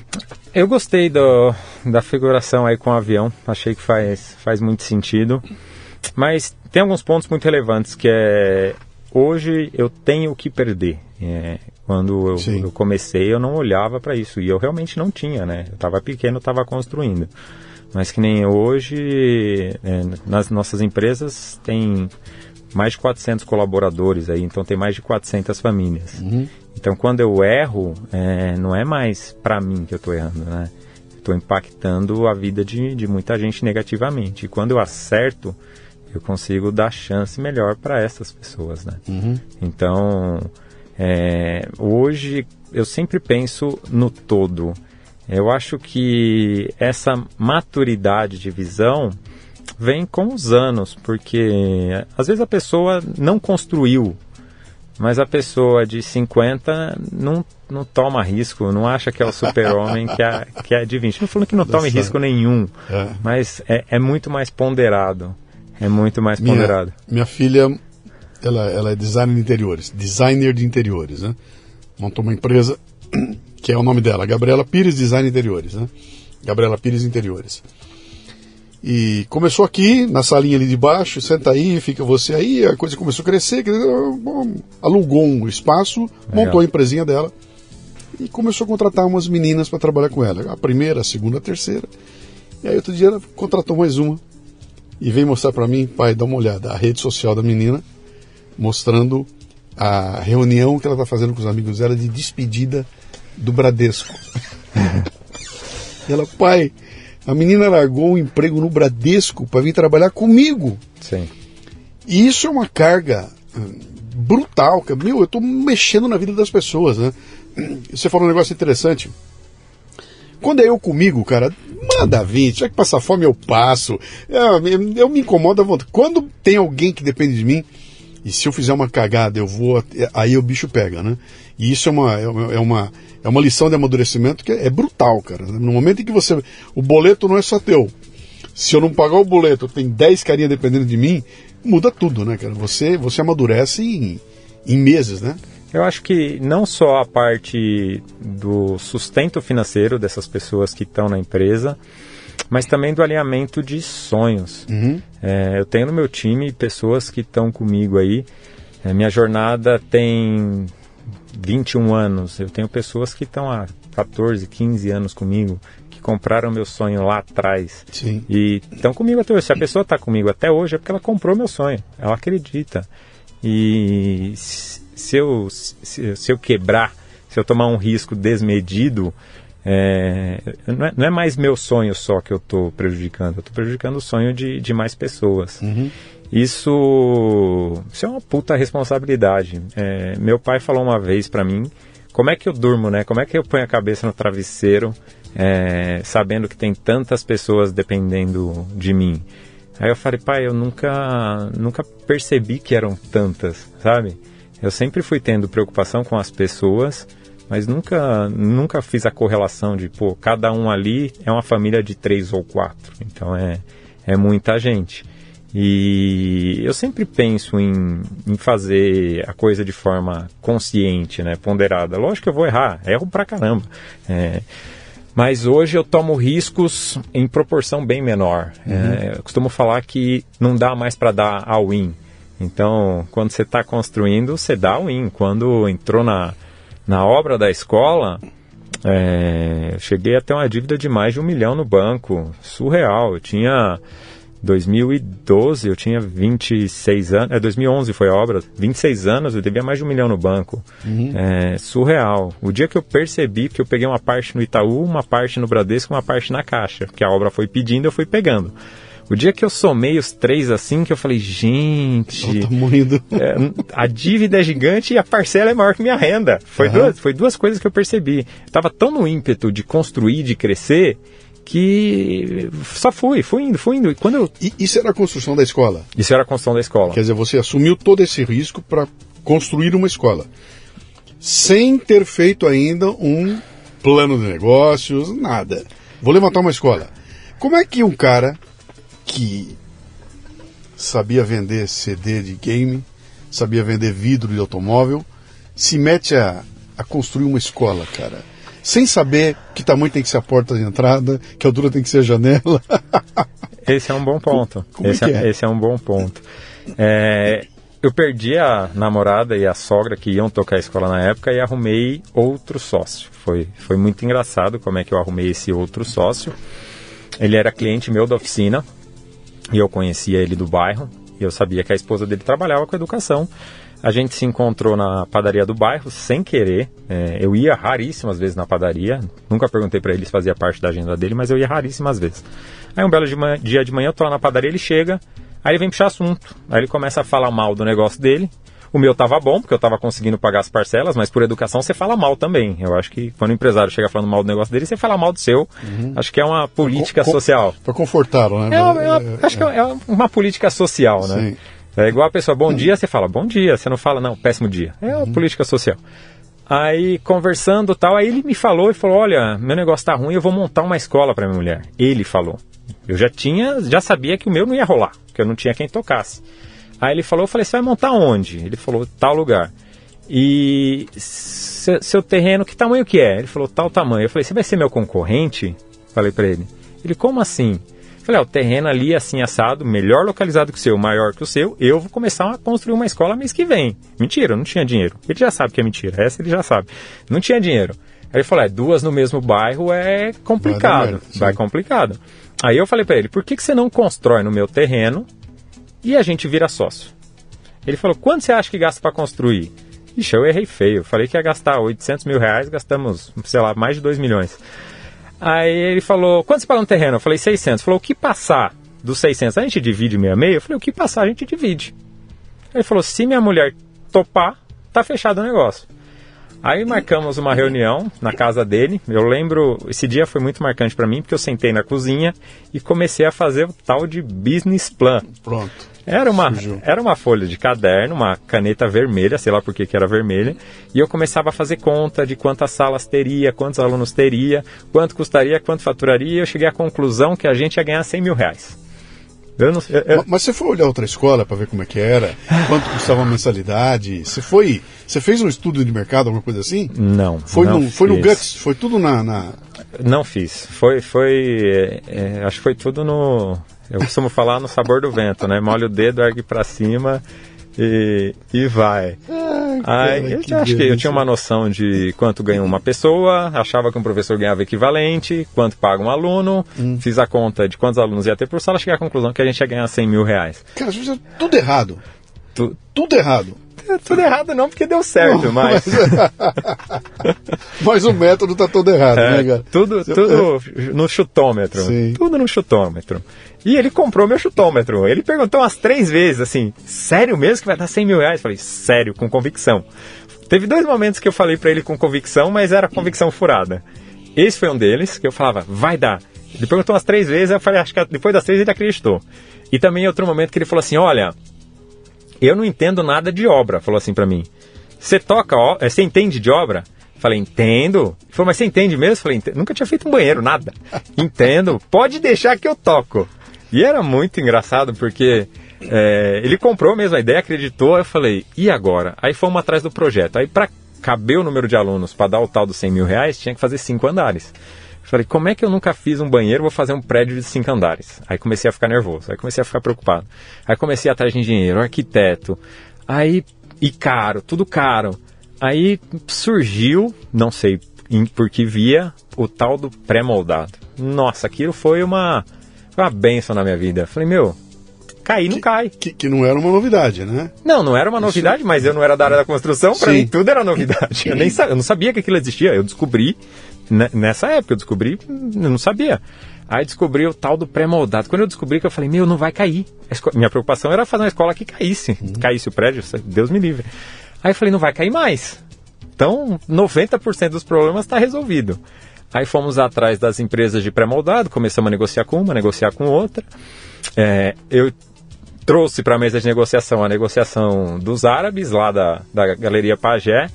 Eu gostei do, da figuração aí com o avião. Achei que faz, faz muito sentido. Mas tem alguns pontos muito relevantes que é hoje eu tenho o que perder. É, quando eu, eu, comecei, eu não olhava para isso. E eu realmente não tinha, né? Eu estava pequeno, estava construindo. Mas que nem hoje, é, nas nossas empresas, tem mais de 400 colaboradores aí, então tem mais de 400 famílias. Uhum. Então, quando eu erro, é, não é mais para mim que eu estou errando, né? Estou impactando a vida de, de muita gente negativamente. E quando eu acerto, eu consigo dar chance melhor para essas pessoas, né? Uhum. Então, é, hoje eu sempre penso no todo. Eu acho que essa maturidade de visão vem com os anos, porque às vezes a pessoa não construiu, mas a pessoa de 50 não, não toma risco, não acha que é o super-homem que é, que é de 20. Não falando que não tome risco nenhum, É. mas é, é muito mais ponderado. É muito mais Minha, ponderado. minha filha, ela, ela é designer de interiores, designer de interiores, né? Montou uma empresa que é o nome dela, Gabriela Pires Design Interiores, né? Gabriela Pires Interiores. E começou aqui, na salinha ali de baixo, senta aí, fica você aí, a coisa começou a crescer, alugou um espaço, montou a empresinha dela e começou a contratar umas meninas para trabalhar com ela. A primeira, a segunda, a terceira. E aí outro dia ela contratou mais uma e veio mostrar para mim, pai, dá uma olhada, a rede social da menina, mostrando a reunião que ela está fazendo com os amigos dela de despedida do Bradesco. e ela, pai, a menina largou um emprego no Bradesco para vir trabalhar comigo. Sim. E isso é uma carga hum, brutal, cara. Meu, eu estou mexendo na vida das pessoas, né? Você falou um negócio interessante. Quando é eu comigo, cara, manda vir. Tiver que passar fome, eu passo. Eu, eu me incomodo à vontade. Quando tem alguém que depende de mim, e se eu fizer uma cagada, eu vou. Aí o bicho pega, né? E isso é uma, é uma, é uma, lição de amadurecimento que é, é brutal, cara. No momento em que você. O boleto não é só teu. Se eu não pagar o boleto, tem 10 carinhas dependendo de mim, muda tudo, né, cara? Você, você amadurece em, em meses, né? Eu acho que não só a parte do sustento financeiro dessas pessoas que estão na empresa, mas também do alinhamento de sonhos. Uhum. É, eu tenho no meu time pessoas que estão comigo aí. É, minha jornada tem 21 anos. Eu tenho pessoas que estão há 14, 15 anos comigo, que compraram meu sonho lá atrás. Sim. E estão comigo até hoje. Se a pessoa está comigo até hoje é porque ela comprou meu sonho. Ela acredita. E se eu, se, se eu quebrar, se eu tomar um risco desmedido, é, não, é, não, é, mais meu sonho só que eu estou prejudicando, eu estou prejudicando o sonho de, de mais pessoas. Uhum. Isso, isso é uma puta responsabilidade. É, meu pai falou uma vez para mim, como é que eu durmo, né? Como é que eu ponho a cabeça no travesseiro, é, sabendo que tem tantas pessoas dependendo de mim? Aí eu falei, pai, eu nunca, nunca percebi que eram tantas, sabe? Eu sempre fui tendo preocupação com as pessoas, mas nunca, nunca fiz a correlação de, pô, cada um ali é uma família de três ou quatro. Então é, é muita gente. E eu sempre penso em, em fazer a coisa de forma consciente, né, ponderada. Lógico que eu vou errar, erro pra caramba. É, mas hoje eu tomo riscos em proporção bem menor. Uhum. É, eu costumo falar que não dá mais para dar all-in. Então, quando você está construindo, você dá all-in. Quando entrou na, na obra da escola, é, eu cheguei a ter uma dívida de mais de um milhão no banco. Surreal. Eu tinha 2012, eu tinha 26 anos, é 2011 foi a obra, 26 anos, eu devia mais de um milhão no banco. Uhum. É, surreal. O dia que eu percebi que eu peguei uma parte no Itaú, uma parte no Bradesco, uma parte na Caixa, que a obra foi pedindo, eu fui pegando. O dia que eu somei os três assim, que eu falei, gente, é, a dívida é gigante e a parcela é maior que minha renda. Foi, uhum. duas, foi duas coisas que eu percebi. Estava tão no ímpeto de construir, de crescer, que só fui, fui indo, fui indo. E quando eu... Isso era a construção da escola? Isso era a construção da escola. Quer dizer, você assumiu todo esse risco para construir uma escola, sem ter feito ainda um plano de negócios, nada. Vou levantar uma escola. Como é que um cara que sabia vender CD de game, sabia vender vidro de automóvel, se mete a, a construir uma escola, cara? Sem saber que tamanho tem que ser a porta de entrada, que altura tem que ser a janela. esse é um bom ponto. Esse, é, é, esse é um bom ponto. É, eu perdi a namorada e a sogra que iam tocar a escola na época e arrumei outro sócio. Foi, foi muito engraçado como é que eu arrumei esse outro sócio. Ele era cliente meu da oficina e eu conhecia ele do bairro e eu sabia que a esposa dele trabalhava com educação. A gente se encontrou na padaria do bairro sem querer. É, eu ia raríssimas vezes na padaria. Nunca perguntei para ele se fazia parte da agenda dele, mas eu ia raríssimas vezes. Aí um belo de manhã, dia de manhã eu tô lá na padaria, ele chega. Aí ele vem puxar assunto. Aí ele começa a falar mal do negócio dele. O meu tava bom, porque eu tava conseguindo pagar as parcelas, mas por educação você fala mal também. Eu acho que quando o empresário chega falando mal do negócio dele, você fala mal do seu. Uhum. Acho que é uma política com, social. Para confortá-lo, né? É, uma, é uma, acho que é uma política social, né? Sim. É igual a pessoa, bom dia, você fala bom dia, você não fala, não, péssimo dia. É uma uhum. política social. Aí, conversando tal, aí ele me falou e falou: Olha, meu negócio tá ruim, eu vou montar uma escola para minha mulher. Ele falou. Eu já tinha, já sabia que o meu não ia rolar, que eu não tinha quem tocasse. Aí ele falou, eu falei, você vai montar onde? Ele falou, tal lugar. E seu, seu terreno, que tamanho que é? Ele falou, tal tamanho. Eu falei, você vai ser meu concorrente? Falei para ele. Ele, como assim? Eu falei, ah, o terreno ali assim assado, melhor localizado que o seu, maior que o seu, eu vou começar a construir uma escola mês que vem. Mentira, não tinha dinheiro. Ele já sabe que é mentira, essa ele já sabe. Não tinha dinheiro. Aí ele falou, é, duas no mesmo bairro é complicado, vai, vai complicado. Aí eu falei para ele, por que, que você não constrói no meu terreno e a gente vira sócio. Ele falou, quanto você acha que gasta para construir? Ixi, eu errei feio. Falei que ia gastar 800 mil reais, gastamos, sei lá, mais de 2 milhões. Aí ele falou, quanto você paga no terreno? Eu falei, 600. Ele falou, o que passar dos 600? A gente divide meio a meio? Eu falei, o que passar a gente divide. Ele falou, se minha mulher topar, tá fechado o negócio. Aí marcamos uma reunião na casa dele. Eu lembro, esse dia foi muito marcante para mim, porque eu sentei na cozinha e comecei a fazer o tal de business plan. Pronto. Era uma, era uma folha de caderno, uma caneta vermelha, sei lá por que, que era vermelha, e eu começava a fazer conta de quantas salas teria, quantos alunos teria, quanto custaria, quanto faturaria, e eu cheguei à conclusão que a gente ia ganhar 100 mil reais. Eu, eu... Mas você foi olhar outra escola para ver como é que era? Quanto custava a mensalidade? Você foi. Você fez um estudo de mercado, alguma coisa assim? Não. Foi, não no, foi no Guts? Foi tudo na. na... Não fiz. Foi. foi é, é, acho que foi tudo no. Eu costumo falar no sabor do vento, né? Molha o dedo, ergue para cima e, e vai. Ai, Aí, eu que acho que eu tinha uma noção de quanto ganha uma pessoa, achava que um professor ganhava equivalente, quanto paga um aluno, hum. fiz a conta de quantos alunos ia ter por sala, cheguei à conclusão que a gente ia ganhar 100 mil reais. Cara, tudo errado. Tu... Tudo errado. É, tudo errado não, porque deu certo, mas... mas o método tá todo errado, é, né, cara? Tudo, tudo no chutômetro. Sim. Tudo no chutômetro. E ele comprou meu chutômetro. Ele perguntou umas três vezes, assim, sério mesmo que vai dar 100 mil reais? Eu falei, sério, com convicção. Teve dois momentos que eu falei para ele com convicção, mas era convicção furada. Esse foi um deles, que eu falava, vai dar. Ele perguntou umas três vezes, eu falei, acho que depois das três ele acreditou. E também outro momento que ele falou assim, olha, eu não entendo nada de obra, falou assim para mim. Você toca, ó, você entende de obra? Falei, entendo. Ele falou, mas você entende mesmo? Falei, nunca tinha feito um banheiro, nada. Entendo. Pode deixar que eu toco. E era muito engraçado porque é, ele comprou mesmo a ideia, acreditou. Eu falei, e agora? Aí fomos atrás do projeto. Aí, para caber o número de alunos para dar o tal dos 100 mil reais, tinha que fazer cinco andares. Falei, como é que eu nunca fiz um banheiro, vou fazer um prédio de cinco andares? Aí comecei a ficar nervoso, aí comecei a ficar preocupado. Aí comecei atrás de engenheiro, arquiteto, aí, e caro, tudo caro. Aí surgiu, não sei por que via, o tal do pré-moldado. Nossa, aquilo foi uma, uma benção na minha vida. falei, meu, cair não cai. Que, que, não era uma novidade, né? Não, não era uma novidade, Isso... mas eu não era da área da construção, para mim tudo era novidade. Eu, nem eu não sabia que aquilo existia, eu descobri nessa época, eu descobri, eu não sabia. Aí descobri o tal do pré-moldado. Quando eu descobri que eu falei, meu, não vai cair. Minha preocupação era fazer uma escola que caísse. Uhum. Caísse o prédio, Deus me livre. Aí eu falei, não vai cair mais. Então, 90% dos problemas está resolvido. Aí fomos atrás das empresas de pré-moldado, começamos a negociar com uma, negociar com outra. É, eu trouxe para a mesa de negociação a negociação dos árabes, lá da, da Galeria Pagé.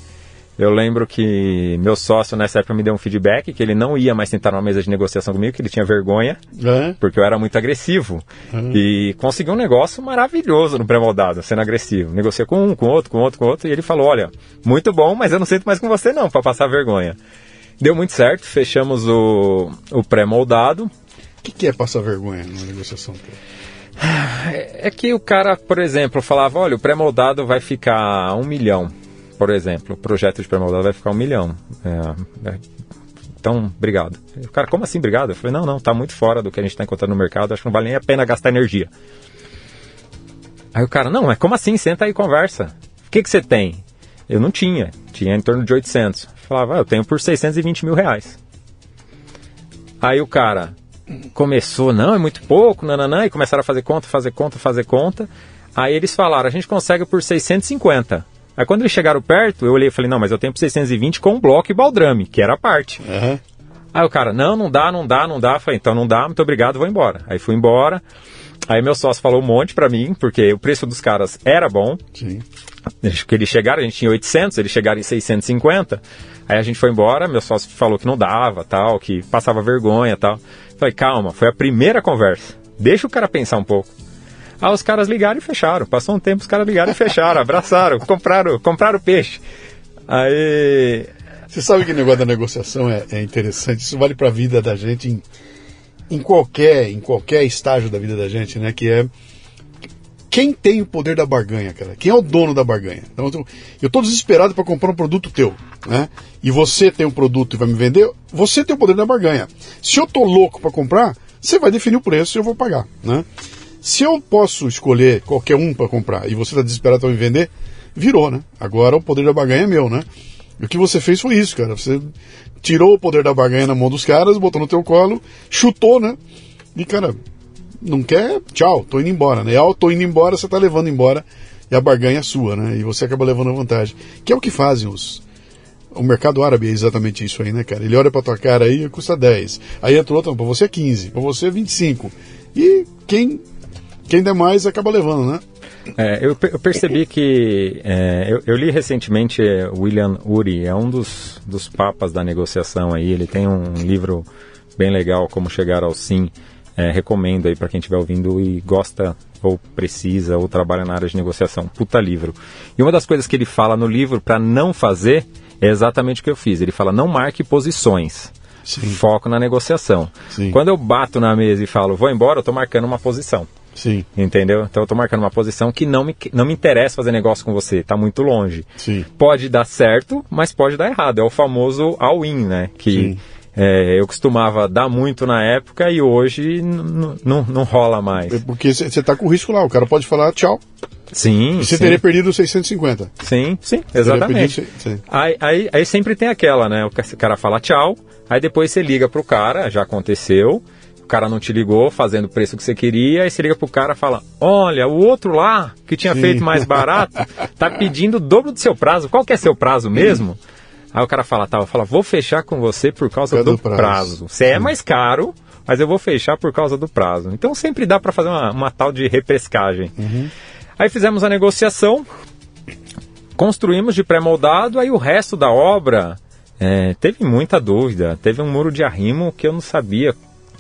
Eu lembro que meu sócio nessa época me deu um feedback que ele não ia mais sentar numa mesa de negociação comigo, que ele tinha vergonha, é. porque eu era muito agressivo. Uhum. E conseguiu um negócio maravilhoso no pré-moldado, sendo agressivo. Negociei com um, com outro, com outro, com outro, e ele falou: Olha, muito bom, mas eu não sento mais com você não, para passar vergonha. Deu muito certo, fechamos o, o pré-moldado. O que, que, é passar vergonha numa negociação? É que o cara, por exemplo, falava: olha, o pré-moldado vai ficar um milhão, por exemplo. O projeto de pré-moldado vai ficar um milhão. É, é, então, obrigado. O cara, como assim, obrigado? Eu falei: não, não, tá muito fora do que a gente está encontrando no mercado, acho que não vale nem a pena gastar energia. Aí o cara: não, mas como assim? Senta aí e conversa. O que, que você tem? Eu não tinha, tinha em torno de 800. Falava, ah, eu tenho por 620 mil reais. Aí o cara, começou, não, é muito pouco, nananã, e começaram a fazer conta, fazer conta, fazer conta. Aí eles falaram, a gente consegue por 650. Aí quando eles chegaram perto, eu olhei e falei, não, mas eu tenho por 620 com um bloco e baldrame, que era a parte. Uhum. Aí o cara, não, não dá, não dá, não dá. Eu falei, então não dá, muito obrigado, vou embora. Aí fui embora. Aí meu sócio falou um monte pra mim, porque o preço dos caras era bom. Sim. Que eles chegaram, a gente tinha 800, eles chegaram em 650. Aí a gente foi embora, meu sócio falou que não dava, tal, que passava vergonha, tal. Falei, calma, foi a primeira conversa. Deixa o cara pensar um pouco. Aí os caras ligaram e fecharam. Passou um tempo, os caras ligaram e fecharam, abraçaram, compraram, compraram peixe. Aí você sabe que o negócio da negociação é, é interessante. Isso vale para a vida da gente em, em qualquer em qualquer estágio da vida da gente, né? Que é quem tem o poder da barganha, cara? Quem é o dono da barganha? Então, eu estou desesperado para comprar um produto teu, né? E você tem um produto e vai me vender, você tem o poder da barganha. Se eu tô louco para comprar, você vai definir o preço e eu vou pagar, né? Se eu posso escolher qualquer um para comprar e você está desesperado para me vender, virou, né? Agora o poder da barganha é meu, né? E o que você fez foi isso, cara. Você tirou o poder da barganha na mão dos caras, botou no teu colo, chutou, né? E, cara, não quer, tchau, tô indo embora, né? Ao tô indo embora, você tá levando embora e a barganha é sua, né? E você acaba levando a vantagem. Que é o que fazem os. O mercado árabe é exatamente isso aí, né, cara? Ele olha pra tua cara aí, custa 10. Aí entra outro, pra você é 15, pra você é 25. E quem, quem der mais acaba levando, né? É, eu, eu, percebi que é, eu, eu, li recentemente é, William Uri, é um dos, dos papas da negociação aí. Ele tem um livro bem legal, Como Chegar ao Sim. É, recomendo aí para quem estiver ouvindo e gosta ou precisa ou trabalha na área de negociação. Puta livro. E uma das coisas que ele fala no livro para não fazer é exatamente o que eu fiz. Ele fala: não marque posições. Sim. Foco na negociação. Sim. Quando eu bato na mesa e falo, vou embora, eu estou marcando uma posição. Sim. Entendeu? Então eu tô marcando uma posição que não me, não me interessa fazer negócio com você, tá muito longe. Sim. Pode dar certo, mas pode dar errado. É o famoso all-in, né? Que é, eu costumava dar muito na época e hoje não rola mais. É porque você tá com risco lá, o cara pode falar tchau. Sim. E você sim. teria perdido 650. Sim, sim, exatamente. Perdido, sim. Aí, aí, aí sempre tem aquela, né? O cara fala tchau, aí depois você liga pro cara, já aconteceu cara não te ligou fazendo o preço que você queria, aí você liga pro cara e fala: Olha, o outro lá, que tinha Sim. feito mais barato, tá pedindo o dobro do seu prazo. Qual que é seu prazo mesmo? Aí o cara fala, tá, eu falo, vou fechar com você por causa do, do, prazo. prazo. Você é mais caro, mas eu vou fechar por causa do prazo. Então sempre dá para fazer uma, uma, tal de repescagem. Uhum. Aí fizemos a negociação, construímos de pré-moldado, aí o resto da obra é, teve muita dúvida. Teve um muro de arrimo que eu não sabia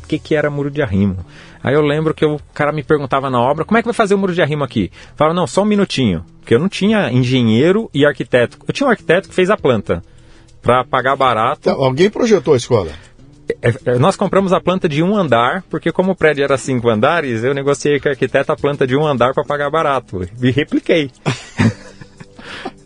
que, que era muro de arrimo. Aí eu lembro que o cara me perguntava na obra, como é que vai fazer o muro de arrimo aqui? Falava, não, só um minutinho. Porque eu não tinha engenheiro e arquiteto. Eu tinha um arquiteto que fez a planta. Para pagar barato. Então, alguém projetou a escola? É, é, nós compramos a planta de um andar, porque como o prédio era cinco andares, eu negociei com o arquiteto a planta de um andar para pagar barato. E repliquei.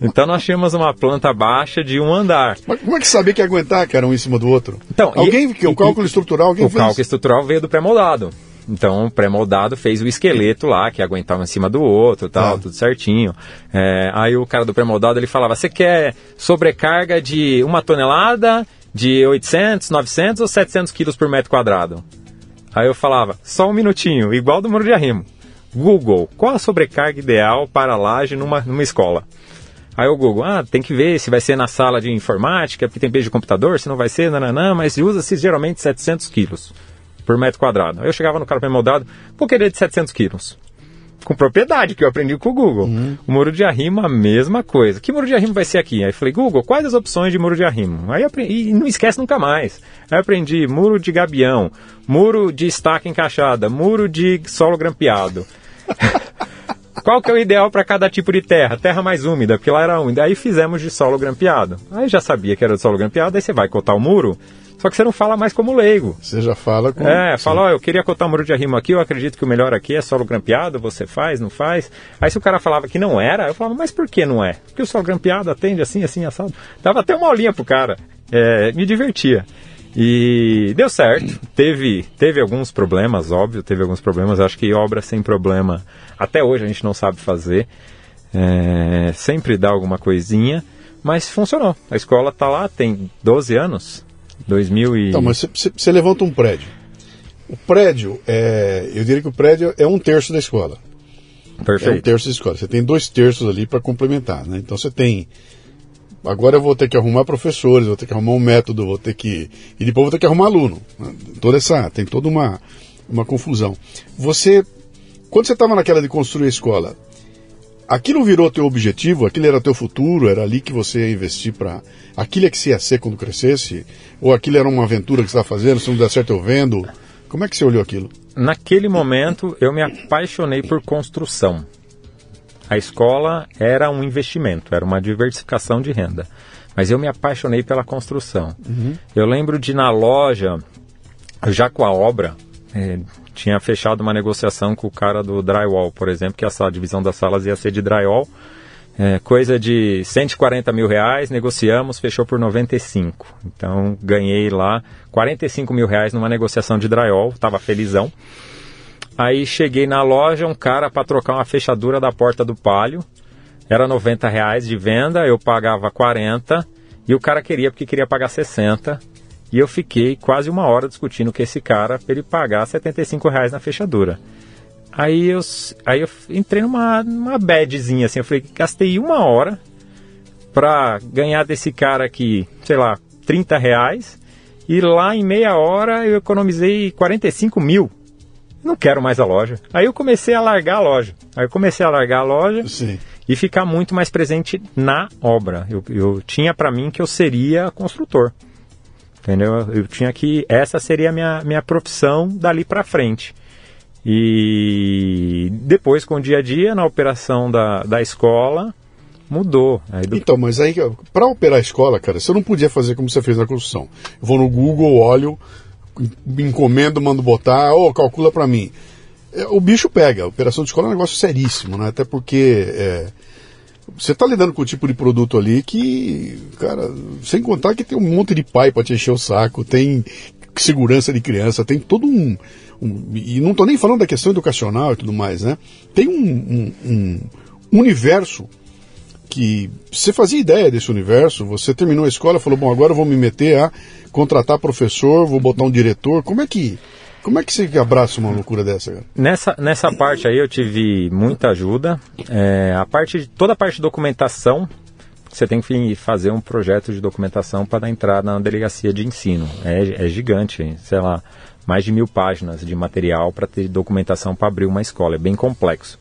Então nós tínhamos uma planta baixa de um andar. Mas como é que sabia que ia aguentar, cara, um em cima do outro? Então, alguém, e, o cálculo e, estrutural, alguém o fez? O cálculo estrutural veio do pré-moldado. Então, o pré-moldado fez o esqueleto lá, que aguentava em cima do outro, tal, ah. tudo certinho. É, aí o cara do pré-moldado, ele falava, você quer sobrecarga de uma tonelada, de 800, 900 ou 700 quilos por metro quadrado? Aí eu falava, só um minutinho, igual do muro de arrimo. Google, qual a sobrecarga ideal para a laje numa, numa escola? Aí o Google, ah, tem que ver se vai ser na sala de informática, porque tem peso de computador, se não vai ser, nananã, mas usa-se geralmente 700 quilos por metro quadrado. Aí eu chegava no cara pré-moldado, vou querer de 700 quilos. Com propriedade, que eu aprendi com o Google. Uhum. O muro de arrimo, a mesma coisa. Que muro de arrimo vai ser aqui? Aí eu falei, Google, quais as opções de muro de arrimo? Aí aprendi, e não esquece nunca mais. Aí eu aprendi muro de gabião, muro de estaca encaixada, muro de solo grampeado. Qual que é o ideal para cada tipo de terra? Terra mais úmida, porque lá era úmida. Aí fizemos de solo grampeado. Aí já sabia que era de solo grampeado, aí você vai cotar o muro, só que você não fala mais como leigo. Você já fala com... É, fala, ó, eu queria cotar o muro de arrimo aqui, eu acredito que o melhor aqui é solo grampeado, você faz, não faz. Aí se o cara falava que não era, eu falava, mas por que não é? Porque o solo grampeado atende assim, assim, assado. Dava até uma aulinha pro cara. É, me divertia. E deu certo. Teve, teve alguns problemas, óbvio, teve alguns problemas. Acho que obra sem problema, até hoje a gente não sabe fazer. É, sempre dá alguma coisinha, mas funcionou. A escola está lá, tem 12 anos. 2000 e... Então, mas você levanta um prédio. O prédio, é, eu diria que o prédio é um terço da escola. Perfeito. É um terço da escola. Você tem dois terços ali para complementar, né? Então você tem. Agora eu vou ter que arrumar professores, vou ter que arrumar um método, vou ter que. E depois vou ter que arrumar aluno. Né? Toda essa. Tem toda uma, uma confusão. Você. Quando você estava naquela de construir a escola, aquilo virou teu objetivo, aquilo era teu futuro, era ali que você ia investir para. Aquilo é que você ia ser quando crescesse? Ou aquilo era uma aventura que você estava fazendo, se não der certo eu vendo? Como é que você olhou aquilo? Naquele momento eu me apaixonei por construção. A escola era um investimento, era uma diversificação de renda. Mas eu me apaixonei pela construção. Uhum. Eu lembro de na loja, já com a obra, é, tinha fechado uma negociação com o cara do drywall, por exemplo, que essa divisão das salas ia ser de drywall. É, coisa de 140 mil reais, negociamos, fechou por 95. Então ganhei lá 45 mil reais numa negociação de drywall, estava felizão. Aí cheguei na loja, um cara para trocar uma fechadura da porta do palio. Era 90 reais de venda, eu pagava 40 e o cara queria porque queria pagar 60. E eu fiquei quase uma hora discutindo com esse cara para ele pagar 75 reais na fechadura. Aí eu, aí eu entrei numa, numa badzinha, assim, eu falei, gastei uma hora pra ganhar desse cara aqui, sei lá, 30 reais, e lá em meia hora eu economizei 45 mil. Não quero mais a loja. Aí eu comecei a largar a loja. Aí eu comecei a largar a loja Sim. e ficar muito mais presente na obra. Eu, eu tinha para mim que eu seria construtor. Entendeu? Eu tinha que. Essa seria a minha, minha profissão dali para frente. E depois, com o dia a dia, na operação da, da escola, mudou. Do... Então, mas aí, para operar a escola, cara, você não podia fazer como você fez na construção. Eu vou no Google, olho, encomendo, mando botar, ou oh, calcula para mim. É, o bicho pega. A operação de escola é um negócio seríssimo, né? Até porque é, você está lidando com o tipo de produto ali que, cara, sem contar que tem um monte de pai para te encher o saco, tem segurança de criança, tem todo um um, e não estou nem falando da questão educacional e tudo mais, né? Tem um, um, um universo que você fazia ideia desse universo, você terminou a escola, falou, bom, agora eu vou me meter a contratar professor, vou botar um diretor, como é que como é que você abraça uma loucura dessa, cara? Nessa, nessa parte aí eu tive muita ajuda. É, a parte, toda a parte de documentação, você tem que fazer um projeto de documentação para entrar na delegacia de ensino. É, é gigante, sei lá mais de mil páginas de material para ter documentação para abrir uma escola. É bem complexo.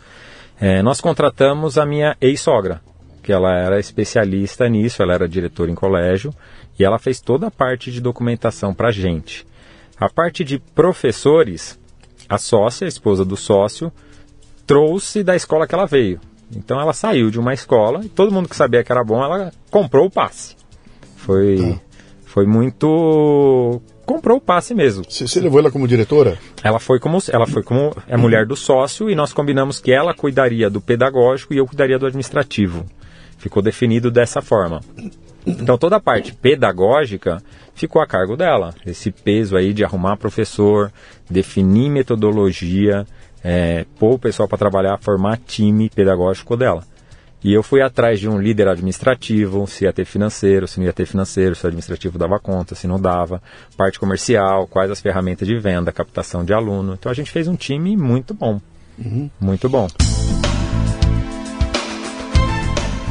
É, nós contratamos a minha ex-sogra, que ela era especialista nisso, ela era diretora em colégio e ela fez toda a parte de documentação para a gente. A parte de professores, a sócia, a esposa do sócio, trouxe da escola que ela veio. Então ela saiu de uma escola e todo mundo que sabia que era bom, ela comprou o passe. Foi, tá. foi muito comprou o passe mesmo. Você, levou ela como diretora? Ela foi como ela foi como é mulher do sócio e nós combinamos que ela cuidaria do pedagógico e eu cuidaria do administrativo. Ficou definido dessa forma. Então toda a parte pedagógica ficou a cargo dela. Esse peso aí de arrumar professor, definir metodologia, é, pôr o pessoal para trabalhar, formar time pedagógico dela. E eu fui atrás de um líder administrativo, se ia ter financeiro, se não ia ter financeiro, se o administrativo dava conta, se não dava, parte comercial, quais as ferramentas de venda, captação de aluno. Então a gente fez um time muito bom. Uhum. Muito bom.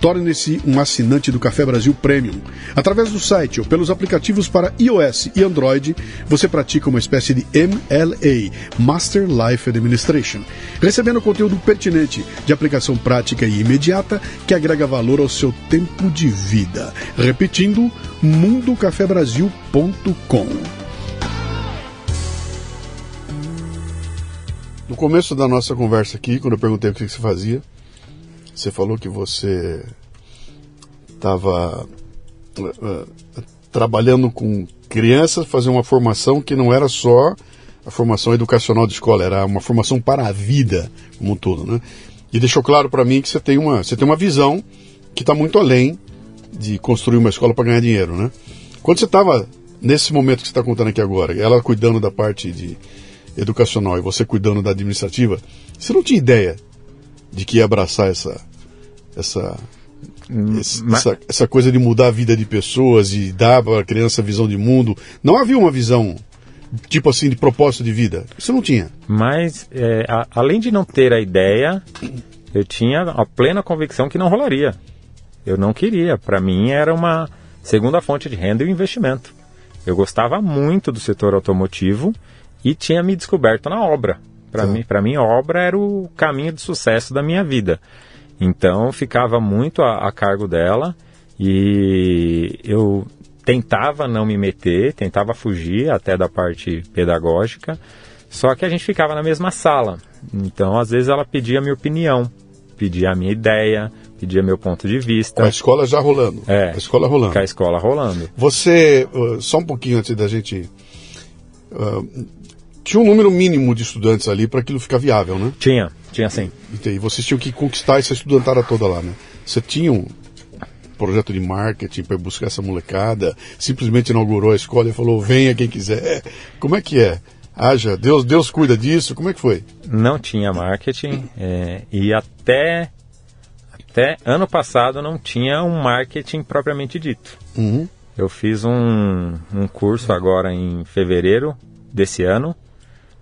Torne-se um assinante do Café Brasil Premium. Através do site ou pelos aplicativos para iOS e Android, você pratica uma espécie de MLA, Master Life Administration, recebendo conteúdo pertinente, de aplicação prática e imediata que agrega valor ao seu tempo de vida. Repetindo, mundocafebrasil.com. No começo da nossa conversa aqui, quando eu perguntei o que você fazia, você falou que você estava uh, uh, trabalhando com crianças, fazendo uma formação que não era só a formação educacional de escola, era uma formação para a vida como um todo, né? E deixou claro para mim que você tem uma, você tem uma visão que está muito além de construir uma escola para ganhar dinheiro, né? Quando você estava nesse momento que você está contando aqui agora, ela cuidando da parte de educacional e você cuidando da administrativa, você não tinha ideia de que ia abraçar essa essa esse, Mas- essa, essa coisa de mudar a vida de pessoas e dar para a criança visão de mundo. Não havia uma visão tipo assim de propósito de vida. Isso não tinha. Mas, é, a- além de não ter a ideia, eu tinha a plena convicção que não rolaria. Eu não queria. Para mim, era uma segunda fonte de renda e um investimento. Eu gostava muito do setor automotivo e tinha me descoberto na obra. Para Tá. mim, para mim, a obra era o caminho de sucesso da minha vida. Então, ficava muito a, a cargo dela e eu tentava não me meter, tentava fugir até da parte pedagógica, só que a gente ficava na mesma sala. Então, às vezes, ela pedia a minha opinião, pedia a minha ideia, pedia meu ponto de Com vista, a escola já rolando. É. A escola rolando. com a escola rolando. Você, uh, só um pouquinho antes da gente. uh, tinha um número mínimo de estudantes ali para aquilo ficar viável, né? Tinha, tinha sim. E aí vocês tinham que conquistar essa estudantada toda lá, né? Você tinha um projeto de marketing para buscar essa molecada, simplesmente inaugurou a escola e falou: venha quem quiser. Como é que é? Haja, Deus, Deus cuida disso, como é que foi? Não tinha marketing é, e até, até ano passado não tinha um marketing propriamente dito. Uhum. Eu fiz um, um curso agora em fevereiro desse ano.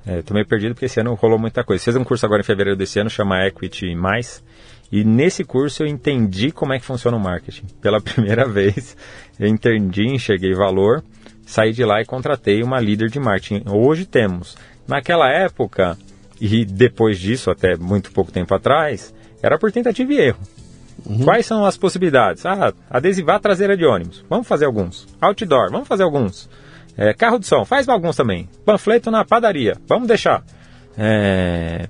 É, tô meio perdido porque esse ano rolou muita coisa. Fiz um curso agora em fevereiro desse ano, chama Equity Mais. E nesse curso eu entendi como é que funciona o marketing. Pela primeira vez, eu entendi, enxerguei valor, saí de lá e contratei uma líder de marketing. Hoje temos. Naquela época, e depois disso, até muito pouco tempo atrás, era por tentativa e erro. Quais são as possibilidades? Ah, adesivar a traseira de ônibus. Vamos fazer alguns. Outdoor, vamos fazer alguns. É, carro de som, faz alguns também. Panfleto na padaria, vamos deixar. É,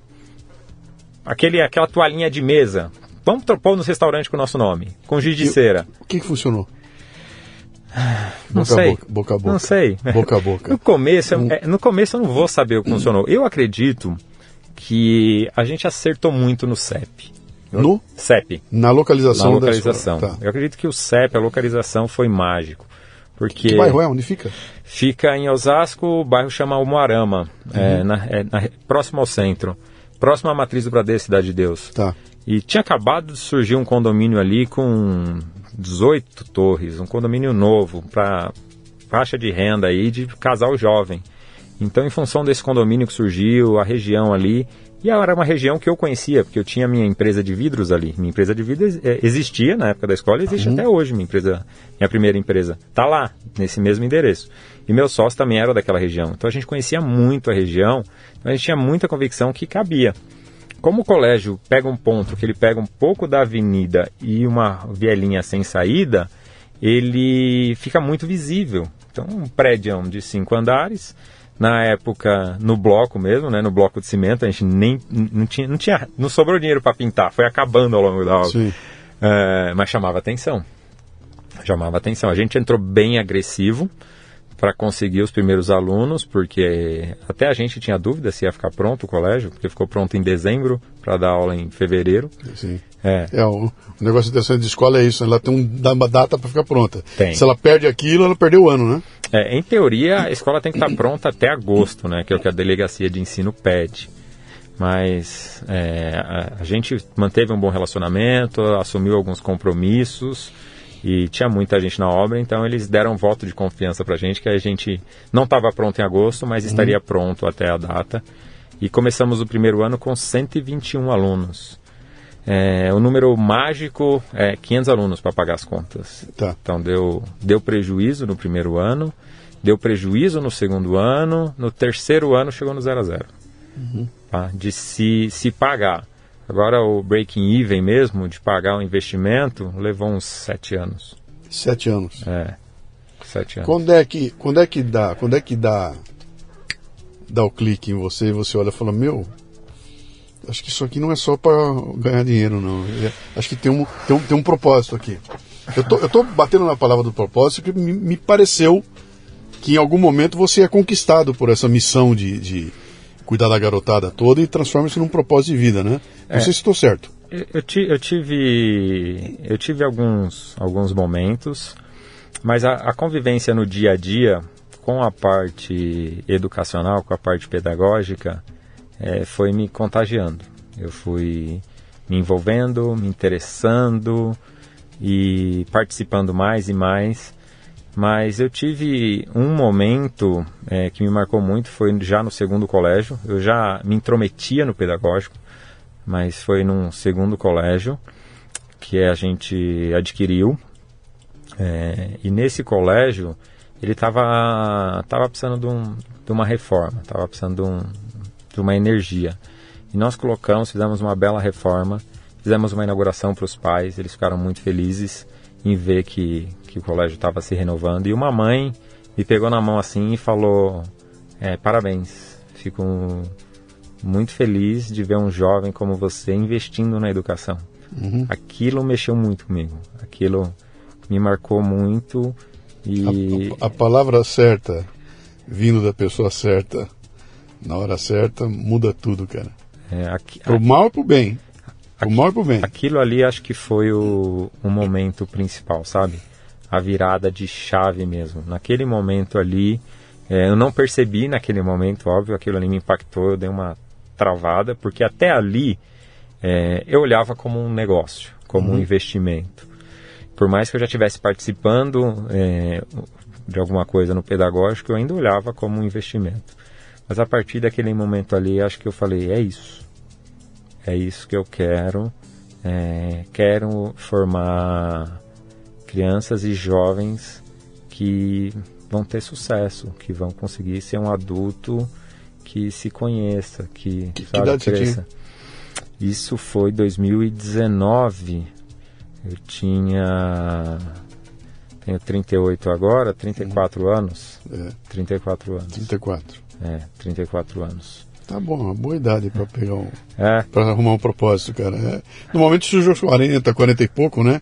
aquele, aquela toalhinha de mesa, vamos pôr no restaurante com o nosso nome. Com giz de E- cera. O que, que funcionou? Não boca sei. a boca, boca a boca. Não sei. Boca a boca. No começo, eu- é, no começo eu não vou saber o que funcionou. Eu acredito que a gente acertou muito no CEP. No? CEP. Na localização, Na localização. da. Tá. Eu acredito que o CEP, a localização, foi mágico. Porque Que bairro é? Onde fica? Fica em Osasco, o bairro chama Umuarama, Uhum. é, na- é, na- próximo ao centro, próximo à matriz do Bradesco, Cidade de Deus. Tá. E tinha acabado de surgir um condomínio ali com 18 torres, um condomínio novo para faixa de renda aí de casal jovem. Então, em função desse condomínio que surgiu, a região ali, e era uma região que eu conhecia, porque eu tinha minha empresa de vidros ali. Minha empresa de vidros eh, existia na época da escola, existe até hoje minha empresa, minha primeira empresa. Tá lá, nesse mesmo endereço. E meu sócio também era daquela região. Então a gente conhecia muito a região, então a gente tinha muita convicção que cabia. Como o colégio pega um ponto que ele pega um pouco da avenida e uma vielinha sem saída, ele fica muito visível. Então, um prédio de cinco andares, na época no bloco mesmo, né, no bloco de cimento, a gente nem não tinha, não tinha, não sobrou dinheiro para pintar, foi acabando ao longo da obra. Sim. É, mas chamava atenção. Chamava atenção. A gente entrou bem agressivo para conseguir os primeiros alunos, porque até a gente tinha dúvida se ia ficar pronto o colégio, porque ficou pronto em dezembro para dar aula em fevereiro. Sim. É, É, o, o negócio interessante de escola é isso, né? ela tem um, uma data para ficar pronta. Tem. Se ela perde aquilo, ela perdeu o ano, né? É, em teoria, a escola tem que estar pronta até agosto, né? Que é o que a delegacia de ensino pede. Mas é, a, a gente manteve um bom relacionamento, assumiu alguns compromissos e tinha muita gente na obra, então eles deram um voto de confiança pra gente que a gente não estava pronto em agosto, mas estaria pronto até a data. E começamos o primeiro ano com 121 alunos. É, o número mágico é 500 alunos para pagar as contas. Tá. Então deu, deu prejuízo no primeiro ano, deu prejuízo no segundo ano, no terceiro ano chegou no zero a zero. Tá? De se, se pagar. Agora o breaking even mesmo, de pagar o investimento, levou uns sete anos. Sete anos. É, sete anos. Quando é que, quando é que dá, quando é que dá, dá o clique em você e você olha e fala, meu, acho que isso aqui não é só para ganhar dinheiro, não. É- Acho que tem um, tem um, tem um propósito aqui. Eu tô, eu tô batendo na palavra do propósito que me, me pareceu que em algum momento você é conquistado por essa missão de, de cuidar da garotada toda e transforma isso num propósito de vida, né? Não sei se estou certo. Eu, eu eu tive, eu tive alguns, alguns momentos, mas a, a convivência no dia a dia com a parte educacional, com a parte pedagógica, é, foi me contagiando. Eu fui me envolvendo, me interessando e participando mais e mais. Mas eu tive um momento é, que me marcou muito, foi já no segundo colégio. Eu já me intrometia no pedagógico, mas foi num segundo colégio que a gente adquiriu. É, e nesse colégio ele estava tava precisando de, um, de uma reforma, estava precisando de, um, de uma energia. E nós colocamos, fizemos uma bela reforma, fizemos uma inauguração para os pais, eles ficaram muito felizes em ver que, que o colégio estava se renovando. E uma mãe me pegou na mão assim e falou: é, Parabéns, fico muito feliz de ver um jovem como você investindo na educação. Uhum. Aquilo mexeu muito comigo, aquilo me marcou muito. E... A, a, a palavra certa, vindo da pessoa certa, na hora certa, muda tudo, cara. É, aqui, pro aqui, mal e pro bem. Pro mal e pro bem. Aquilo ali acho que foi o, o momento principal, sabe? A virada de chave mesmo. Naquele momento ali, é, eu não percebi naquele momento, óbvio, aquilo ali me impactou, eu dei uma travada, porque até ali é, eu olhava como um negócio, como uhum. um investimento. Por mais que eu já estivesse participando é, de alguma coisa no pedagógico, eu ainda olhava como um investimento. Mas a partir daquele momento ali, acho que eu falei: é isso. É isso que eu quero. É, quero formar crianças e jovens que vão ter sucesso, que vão conseguir ser um adulto que se conheça, que, que sabe, que cresça. Isso foi 2019. Eu tinha tenho 38 agora, 34 uhum. anos. É. 34 anos. 34. É, 34 anos. Tá bom, uma boa idade para pegar um. É. Para arrumar um propósito, cara. É. Normalmente surgiu aos 40, 40 e pouco, né?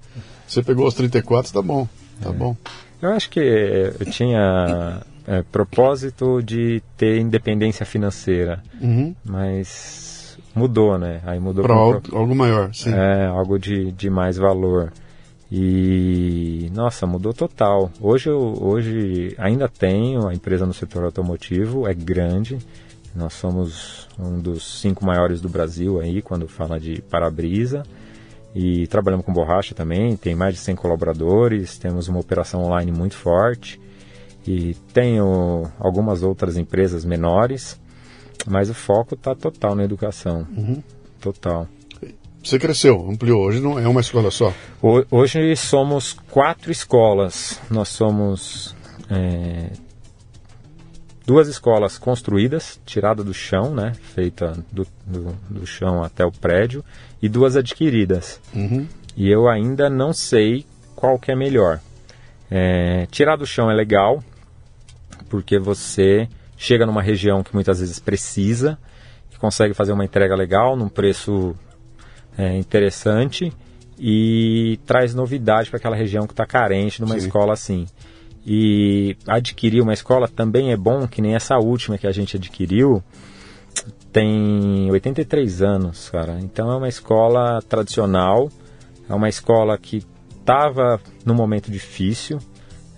Você pegou os 34, tá bom. Tá é. bom. Eu acho que eu tinha é, propósito de ter independência financeira, uhum. mas mudou, né? Aí mudou para algo, algo, maior, sim. É, algo de, de mais valor. E nossa, mudou total. Hoje eu hoje ainda tenho a empresa no setor automotivo, é grande. Nós somos um dos cinco maiores do Brasil aí quando fala de para-brisa. E trabalhamos com borracha também, tem mais de 100 colaboradores, temos uma operação online muito forte. E tenho algumas outras empresas menores, mas o foco está total na educação. Uhum. Total. Você cresceu, ampliou. Hoje não é uma escola só? Hoje somos quatro escolas. Nós somos é, duas escolas construídas, tirada do chão, né, feita do, do, do chão até o prédio, e duas adquiridas. Uhum. E eu ainda não sei qual que é melhor. É, tirar do chão é legal, porque você chega numa região que muitas vezes precisa e consegue fazer uma entrega legal num preço é, interessante e traz novidade para aquela região que está carente de uma Sim. escola assim. E adquirir uma escola também é bom, que nem essa última que a gente adquiriu, tem 83 anos, cara. Então é uma escola tradicional, é uma escola que estava num momento difícil.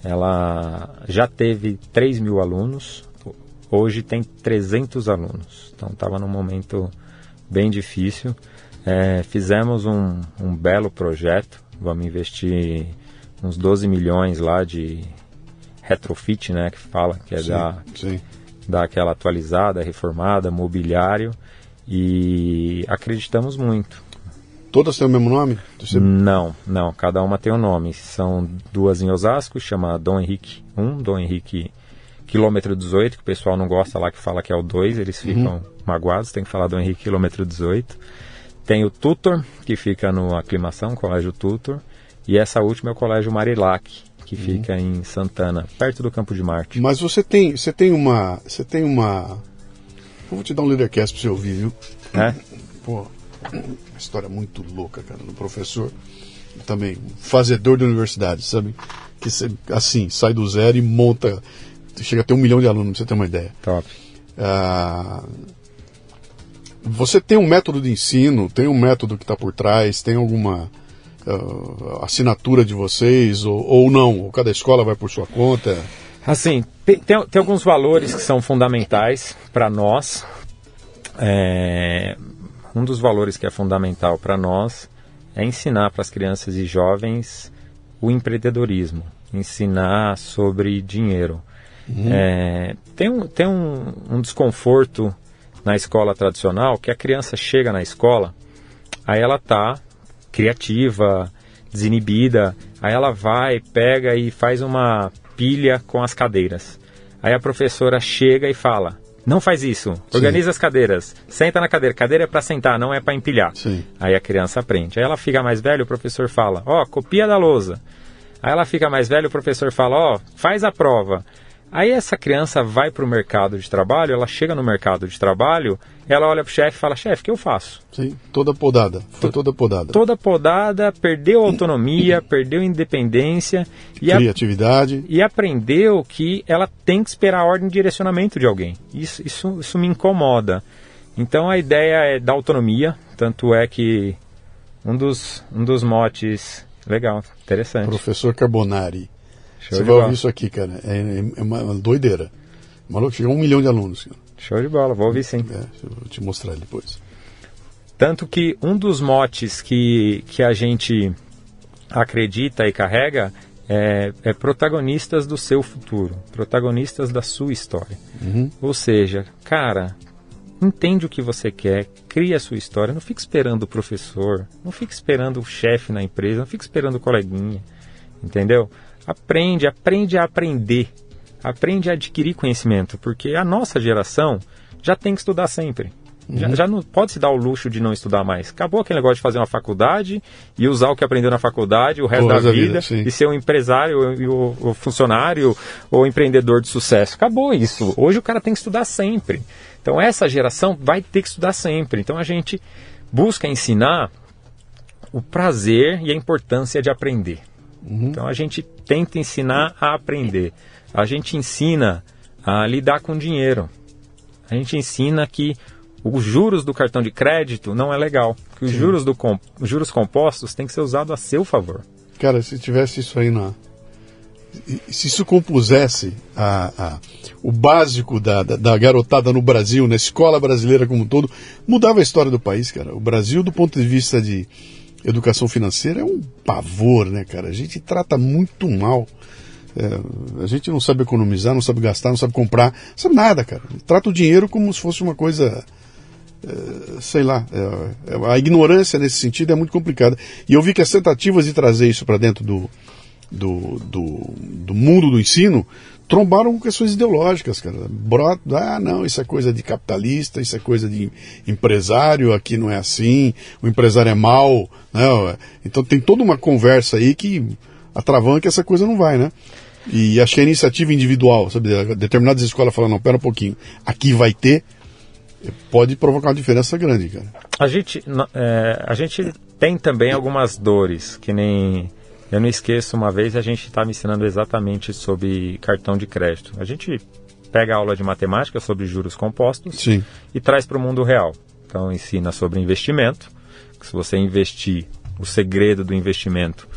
Ela já teve 3 mil alunos, hoje tem 300 alunos. Então estava num momento bem difícil. É, fizemos um, um belo projeto, vamos investir uns 12 milhões lá de retrofit, né, que fala, que é sim, dar, sim. Dar aquela atualizada, reformada, mobiliário, e acreditamos muito. Todas têm o mesmo nome? Você... Não, não, cada uma tem um nome. São duas em Osasco, chama Dom Henrique 1, Dom Henrique quilômetro 18, que o pessoal não gosta lá que fala que é o 2, eles uhum. ficam uhum. magoados, tem que falar Dom Henrique quilômetro 18. Tem o Tutor, que fica no Aclimação, Colégio Tutor. E essa última é o Colégio Marilac, que uhum. fica em Santana, perto do Campo de Marte. Mas você tem, você tem uma. Você tem uma. Eu vou te dar um leadercast pra você ouvir, viu? É? Pô, uma história muito louca, cara, do professor. Também, fazedor de universidade, sabe? Que assim, sai do zero e monta. Chega a ter um milhão de alunos, pra você ter uma ideia. Top. Ah, você tem um método de ensino, tem um método que está por trás, tem alguma uh, assinatura de vocês ou, ou não? Ou cada escola vai por sua conta? Assim, tem, tem, tem, alguns valores que são fundamentais para nós. É, um dos valores que é fundamental para nós é ensinar para as crianças e jovens o empreendedorismo, ensinar sobre dinheiro. Uhum. É, tem um, tem um, um desconforto na escola tradicional que a criança chega na escola, aí ela tá criativa, desinibida, aí ela vai, pega e faz uma pilha com as cadeiras. Aí a professora chega e fala: não faz isso. Organiza Sim. as cadeiras. Senta na cadeira. Cadeira é para sentar, não é para empilhar. Sim. Aí a criança aprende. Aí ela fica mais velha, o professor fala: "Ó, oh, copia da lousa". Aí ela fica mais velha, o professor fala: "Ó, oh, faz a prova". Aí essa criança vai para o mercado de trabalho, ela chega no mercado de trabalho, ela olha para o chefe e fala, chefe, o que eu faço? Sim, toda podada, foi toda podada. Toda podada, perdeu autonomia, perdeu independência. E Criatividade. A, e aprendeu que ela tem que esperar a ordem de direcionamento de alguém. Isso, isso, isso me incomoda. Então a ideia é da autonomia, tanto é que um dos, um dos motes... Legal, interessante. Professor Carbonari Show Você vai bola. ouvir isso aqui, cara. É, é, uma doideira. Maluco, chegou a um milhão de alunos. Cara. Show de bola, vou ouvir sim. É, vou te mostrar depois. Tanto que um dos motes que, que a gente acredita e carrega é, é, protagonistas do seu futuro, protagonistas da sua história. Uhum. Ou seja, cara, entende o que você quer, cria a sua história, não fique esperando o professor, não fique esperando o chefe na empresa, não fique esperando o coleguinha, entendeu? Aprende, aprende a aprender. Aprende a adquirir conhecimento, porque a nossa geração já tem que estudar sempre. Uhum. Já, já, não pode se dar o luxo de não estudar mais. Acabou aquele negócio de fazer uma faculdade e usar o que aprendeu na faculdade o resto da vida, vida e ser um empresário, o, o funcionário ou empreendedor de sucesso. Acabou isso. Hoje o cara tem que estudar sempre. Então essa geração vai ter que estudar sempre. Então a gente busca ensinar o prazer e a importância de aprender. Uhum. Então a gente tenta ensinar a aprender. A gente ensina a lidar com dinheiro. A gente ensina que os juros do cartão de crédito não é legal. Que os juros, do comp os juros compostos têm que ser usados a seu favor. Cara, se tivesse isso aí na. Se isso compusesse a, a, o básico da, da, da, garotada no Brasil, na escola brasileira como um todo, mudava a história do país, cara. O Brasil, do ponto de vista de, educação financeira é um pavor, né, cara? A gente trata muito mal. É, a gente não sabe economizar, não sabe gastar, não sabe comprar, não sabe nada, cara. Trata o dinheiro como se fosse uma coisa. É, sei lá, é, é a ignorância nesse sentido é muito complicada. E eu vi que as tentativas de trazer isso para dentro do, do, do, do, mundo do ensino trombaram com questões ideológicas, cara. Brota, ah, não, isso é coisa de capitalista, isso é coisa de empresário, aqui não é assim, o empresário é mau, né? Então tem toda uma conversa aí que atravanca essa coisa não vai, né? E acho que a iniciativa individual, sabe, determinadas escolas falam, não, pera um pouquinho, aqui vai ter, pode provocar uma diferença grande, cara. A gente, é, a gente tem também algumas dores, que nem eu não esqueço, uma vez a gente estava ensinando exatamente sobre cartão de crédito. A gente pega a aula de matemática sobre juros compostos Sim. e traz para o mundo real. Então ensina sobre investimento, que se você investir, o segredo do investimento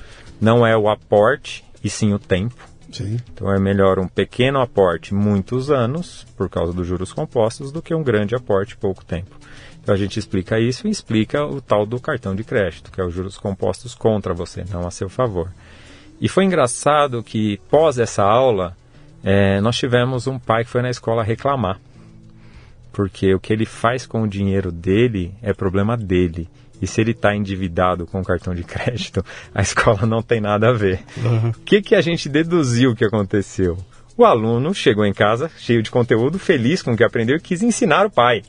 não é o aporte e sim o tempo. Sim. Então é melhor um pequeno aporte muitos anos, por causa dos juros compostos, do que um grande aporte pouco tempo. Então a gente explica isso e explica o tal do cartão de crédito, que é os juros compostos contra você, não a seu favor. E foi engraçado que, pós essa aula, é, nós tivemos um pai que foi na escola reclamar. Porque o que ele faz com o dinheiro dele é problema dele. E se ele está endividado com o cartão de crédito, a escola não tem nada a ver. Uhum. O que, que a gente deduziu que aconteceu? O aluno chegou em casa cheio de conteúdo, feliz com o que aprendeu e quis ensinar o pai.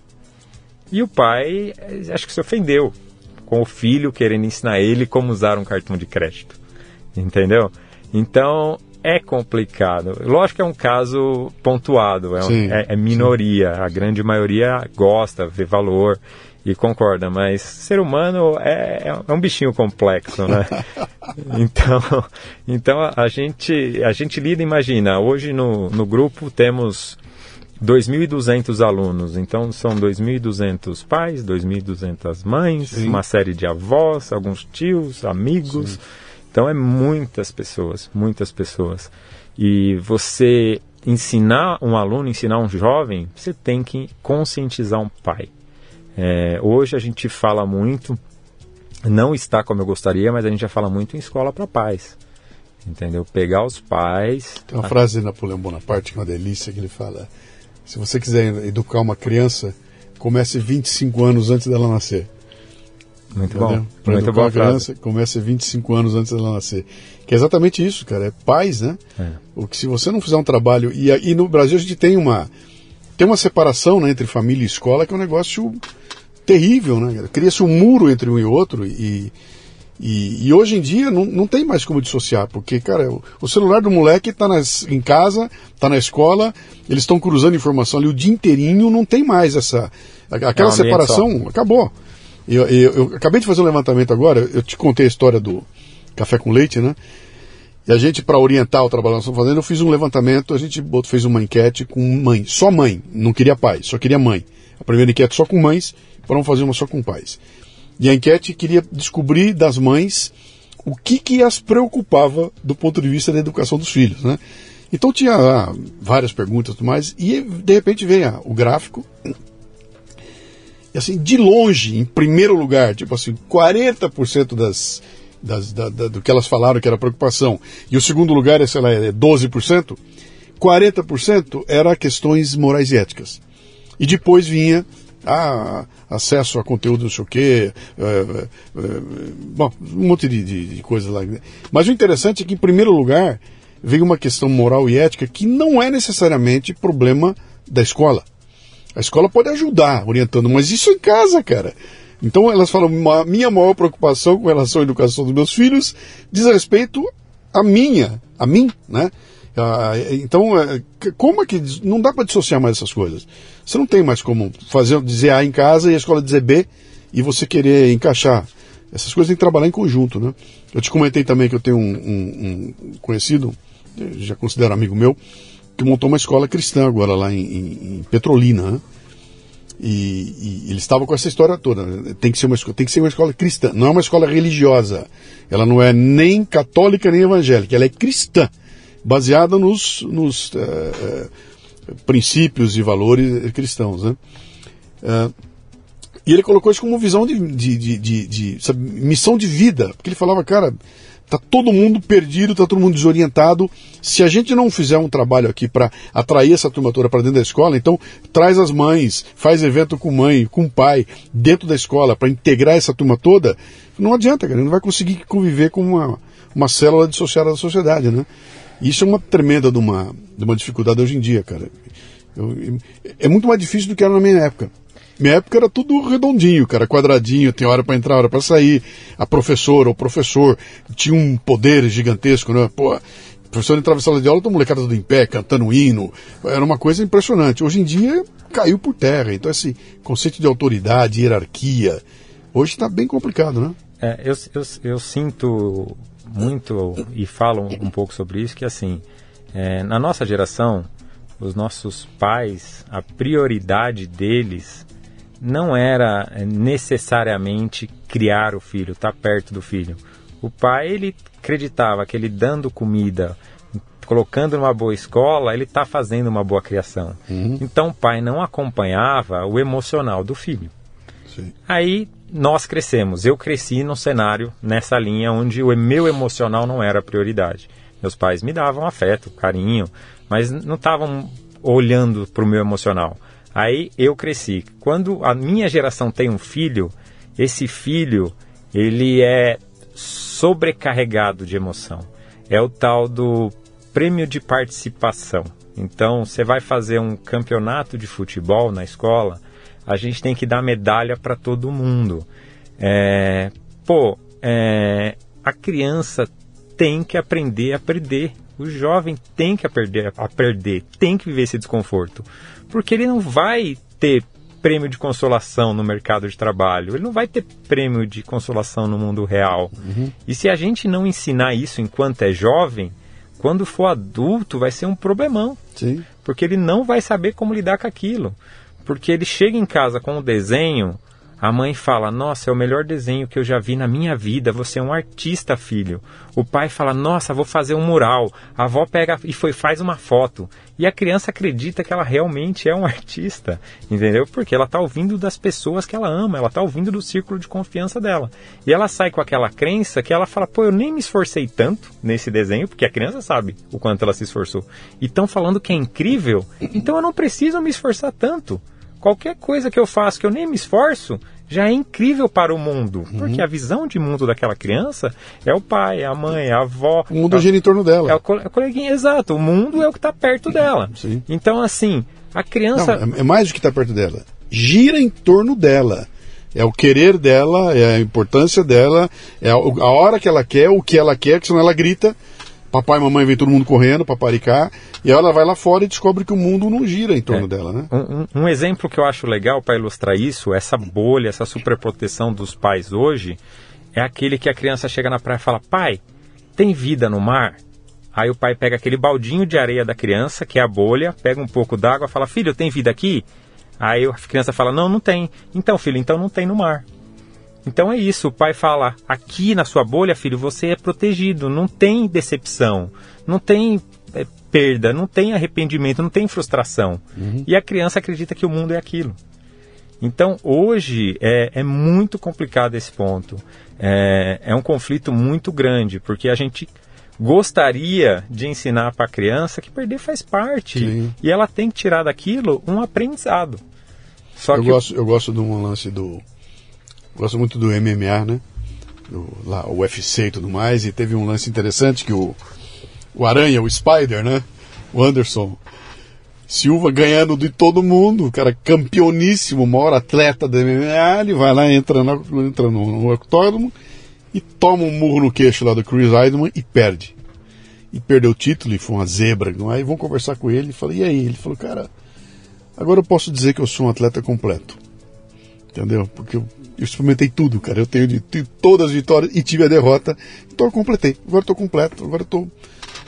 E o pai, acho que se ofendeu com o filho querendo ensinar ele como usar um cartão de crédito. Entendeu? Então, é complicado. Lógico que é um caso pontuado, é, sim, é, é minoria. Sim. A grande maioria gosta, vê valor e concorda, mas ser humano é, é um bichinho complexo, né? então, então a gente, a gente lida, imagina, hoje no, no grupo temos 2.200 alunos, então são 2.200 pais, 2.200 mães, Sim. uma série de avós, alguns tios, amigos. Sim. Então é muitas pessoas, muitas pessoas. E você ensinar um aluno, ensinar um jovem, você tem que conscientizar um pai. É, hoje a gente fala muito, não está como eu gostaria, mas a gente já fala muito em escola para pais. Entendeu? Pegar os pais. Tem uma a... frase de Napoleão Bonaparte que é uma delícia que ele fala: se você quiser educar uma criança, comece 25 anos antes dela nascer. Muito Entendeu? bom. Pra Muito bom. criança, comece 25 anos antes dela nascer. Que é exatamente isso, cara. É pais, né? É. O que se você não fizer um trabalho. E, e no Brasil a gente tem uma. Tem uma separação né, entre família e escola que é um negócio terrível, né? Cria-se um muro entre um e outro e, e, e, hoje em dia não, não tem mais como dissociar, porque, cara, o, o celular do moleque está em casa, está na escola, eles estão cruzando informação ali o dia inteirinho, não tem mais essa. Aquela é separação acabou. Eu, eu, eu, acabei de fazer um levantamento agora, eu te contei a história do café com leite, né? E a gente, para orientar o trabalho que nós estamos fazendo, eu fiz um levantamento, a gente fez uma enquete com mãe, só mãe, não queria pai, só queria mãe. A primeira enquete só com mães, para fazer uma só com pais. E a enquete queria descobrir das mães o que, que as preocupava do ponto de vista da educação dos filhos, né? Então tinha ah, várias perguntas e mais, e de repente vem ah, o gráfico, e assim, de longe, em primeiro lugar, tipo assim, 40% das, das, da, da, do que elas falaram que era preocupação, e o segundo lugar é, sei lá, é 12%, 40% era questões morais e éticas. E depois vinha ah, acesso a conteúdo não sei o quê, é, é, é, bom, um monte de, de, de coisas lá. Mas o interessante é que, em primeiro lugar, veio uma questão moral e ética que não é necessariamente problema da escola. A escola pode ajudar orientando, mas isso em casa, cara. Então elas falam, minha maior preocupação com relação à educação dos meus filhos diz respeito à minha, a mim, né? Ah, então, é, como é que não dá para dissociar mais essas coisas? Você não tem mais como fazer dizer A em casa e a escola dizer B e você querer encaixar. Essas coisas têm que trabalhar em conjunto, né? Eu te comentei também que eu tenho um, um, um conhecido, já considero amigo meu, que montou uma escola cristã agora lá em, em, em Petrolina, né? E, e, ele estava com essa história toda. Né? Tem que, ser uma, tem que ser uma escola cristã. Não é uma escola religiosa. Ela não é nem católica nem evangélica. Ela é cristã baseada nos, nos é, é, princípios e valores cristãos. Né? É, e ele colocou isso como visão de, de, de, de, de sabe, missão de vida, porque ele falava, cara, tá todo mundo perdido, tá todo mundo desorientado. Se a gente não fizer um trabalho aqui para atrair essa turma toda para dentro da escola, então traz as mães, faz evento com mãe, com pai, dentro da escola, para integrar essa turma toda, não adianta, cara, não vai conseguir conviver com uma, uma célula dissociada da sociedade, né? Isso é uma tremenda de uma, de uma dificuldade hoje em dia, cara. Eu, é muito mais difícil do que era na minha época. Minha época era tudo redondinho, cara, quadradinho, tem hora para entrar, hora para sair. A professora ou professor tinha um poder gigantesco, né? Pô, professor entrava em sala de aula, todo molecada tudo em pé, cantando hino. Era uma coisa impressionante. Hoje em dia caiu por terra. Então esse conceito de autoridade, hierarquia, hoje está bem complicado, né? É, eu, eu, eu sinto muito e falam um pouco sobre isso, que assim, é, na nossa geração, os nossos pais, a prioridade deles não era necessariamente criar o filho, estar tá perto do filho. O pai, ele acreditava que ele dando comida, colocando numa boa escola, ele está fazendo uma boa criação. Uhum. Então o pai não acompanhava o emocional do filho. Sim. Aí nós crescemos. Eu cresci num cenário nessa linha onde o meu emocional não era a prioridade. Meus pais me davam afeto, carinho, mas não estavam olhando para o meu emocional. Aí eu cresci. Quando a minha geração tem um filho, esse filho ele é sobrecarregado de emoção. É o tal do prêmio de participação. Então, você vai fazer um campeonato de futebol na escola, a gente tem que dar medalha para todo mundo. É, pô, é, a criança tem que aprender a perder. O jovem tem que aprender a perder, tem que viver esse desconforto. Porque ele não vai ter prêmio de consolação no mercado de trabalho, ele não vai ter prêmio de consolação no mundo real. Uhum. E se a gente não ensinar isso enquanto é jovem, quando for adulto vai ser um problemão. Sim. Porque ele não vai saber como lidar com aquilo. Porque ele chega em casa com o desenho, A mãe fala: Nossa, é o melhor desenho que eu já vi na minha vida. Você é um artista, filho. O pai fala: Nossa, vou fazer um mural. A avó pega e foi faz uma foto. E a criança acredita que ela realmente é um artista, entendeu? Porque ela está ouvindo das pessoas que ela ama, ela está ouvindo do círculo de confiança dela. E ela sai com aquela crença que ela fala: Pô, eu nem me esforcei tanto nesse desenho, porque a criança sabe o quanto ela se esforçou. E estão falando que é incrível, então eu não preciso me esforçar tanto. Qualquer coisa que eu faço que eu nem me esforço, já é incrível para o mundo. Uhum. Porque a visão de mundo daquela criança é o pai, é a mãe, é a avó. O mundo gira em torno dela. É o, é coleguinha, exato. O mundo é o que está perto dela. Sim. Então, assim, a criança. Não, é, é mais do que está perto dela. Gira em torno dela. É o querer dela, é a importância dela, é a, a hora que ela quer, o que ela quer, que senão ela grita papai e mamãe vem todo mundo correndo para paricar, e ela vai lá fora e descobre que o mundo não gira em torno é. dela, né? Um, um, exemplo que eu acho legal para ilustrar isso, essa bolha, essa superproteção dos pais hoje, é aquele que a criança chega na praia e fala, pai, tem vida no mar? Aí o pai pega aquele baldinho de areia da criança, que é a bolha, pega um pouco d'água, fala, filho, tem vida aqui? Aí a criança fala, não, não tem. Então, filho, então não tem no mar. Então é isso, o pai fala: aqui na sua bolha, filho, você é protegido, não tem decepção, não tem é, perda, não tem arrependimento, não tem frustração. Uhum. E a criança acredita que o mundo é aquilo. Então hoje é, é muito complicado esse ponto. É, é um conflito muito grande, porque a gente gostaria de ensinar para a criança que perder faz parte Sim. e ela tem que tirar daquilo um aprendizado. Só eu, que gosto, eu gosto de um lance do gosto muito do MMA, né? Do, lá, o UFC e tudo mais. E teve um lance interessante que o, o Aranha, o Spider, né? O Anderson Silva ganhando de todo mundo, cara campeoníssimo, maior atleta do MMA, ele vai lá, entra, na, entra no, no e toma um murro no queixo lá do Chris Weidman e perde. E perdeu o título e foi uma zebra. Aí vão conversar com ele e falei, e aí? Ele falou, cara, agora eu posso dizer que eu sou um atleta completo. Entendeu? Porque eu experimentei tudo, cara. Eu tenho de, de todas as vitórias e tive a derrota. Então eu completei. Agora estou completo. Agora estou.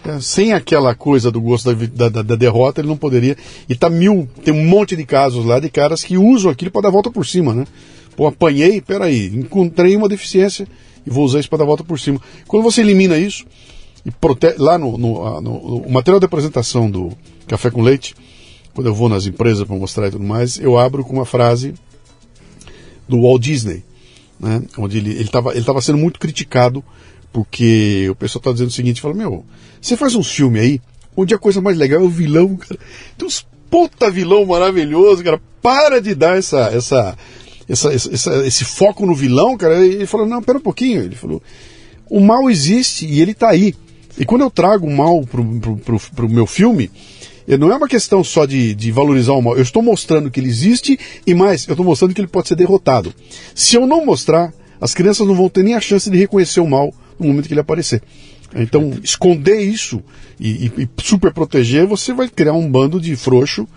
É, sem aquela coisa do gosto da, da, da, derrota, ele não poderia. E tá mil. Tem um monte de casos lá de caras que usam aquilo para dar volta por cima, né? Pô, apanhei, peraí, encontrei uma deficiência e vou usar isso para dar volta por cima. Quando você elimina isso, e protege, lá no, no, no, no material de apresentação do Café com Leite, quando eu vou nas empresas para mostrar e tudo mais, eu abro com uma frase do Walt Disney, né? onde ele estava ele ele sendo muito criticado porque o pessoal está dizendo o seguinte, fala, meu, você faz um filme aí onde a coisa mais legal é o vilão, cara. Tem uns puta vilão maravilhoso, cara. Para de dar essa, essa, essa, essa, esse foco no vilão, cara. Ele falou, não, pera um pouquinho. Ele falou, o mal existe e ele está aí. E quando eu trago o mal pro, pro, pro, pro meu filme, não é uma questão só de, de valorizar o mal. Eu estou mostrando que ele existe e mais, eu estou mostrando que ele pode ser derrotado. Se eu não mostrar, as crianças não vão ter nem a chance de reconhecer o mal no momento que ele aparecer. Então, esconder isso e, e, e super proteger, você vai criar um bando de frouxo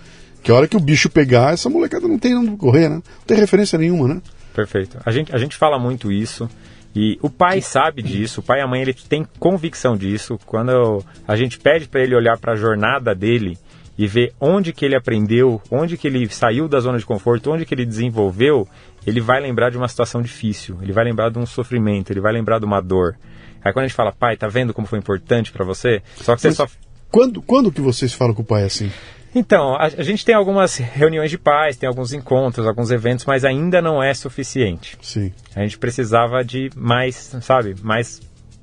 que a hora que o bicho pegar, essa molecada não tem onde correr, né? Não tem referência nenhuma, né? Perfeito. A gente, a gente fala muito isso. E o pai sabe disso, o pai e a mãe ele tem convicção disso. Quando a gente pede para ele olhar para a jornada dele e ver onde que ele aprendeu, onde que ele saiu da zona de conforto, onde que ele desenvolveu, ele vai lembrar de uma situação difícil, ele vai lembrar de um sofrimento, ele vai lembrar de uma dor. Aí quando a gente fala, pai, tá vendo como foi importante para você? Só que você Mas só quando, quando que vocês falam com o pai assim? Então, a, a, gente tem algumas reuniões de pais, tem alguns encontros, alguns eventos, mas ainda não é suficiente. Sim. A gente precisava de mais, sabe, mais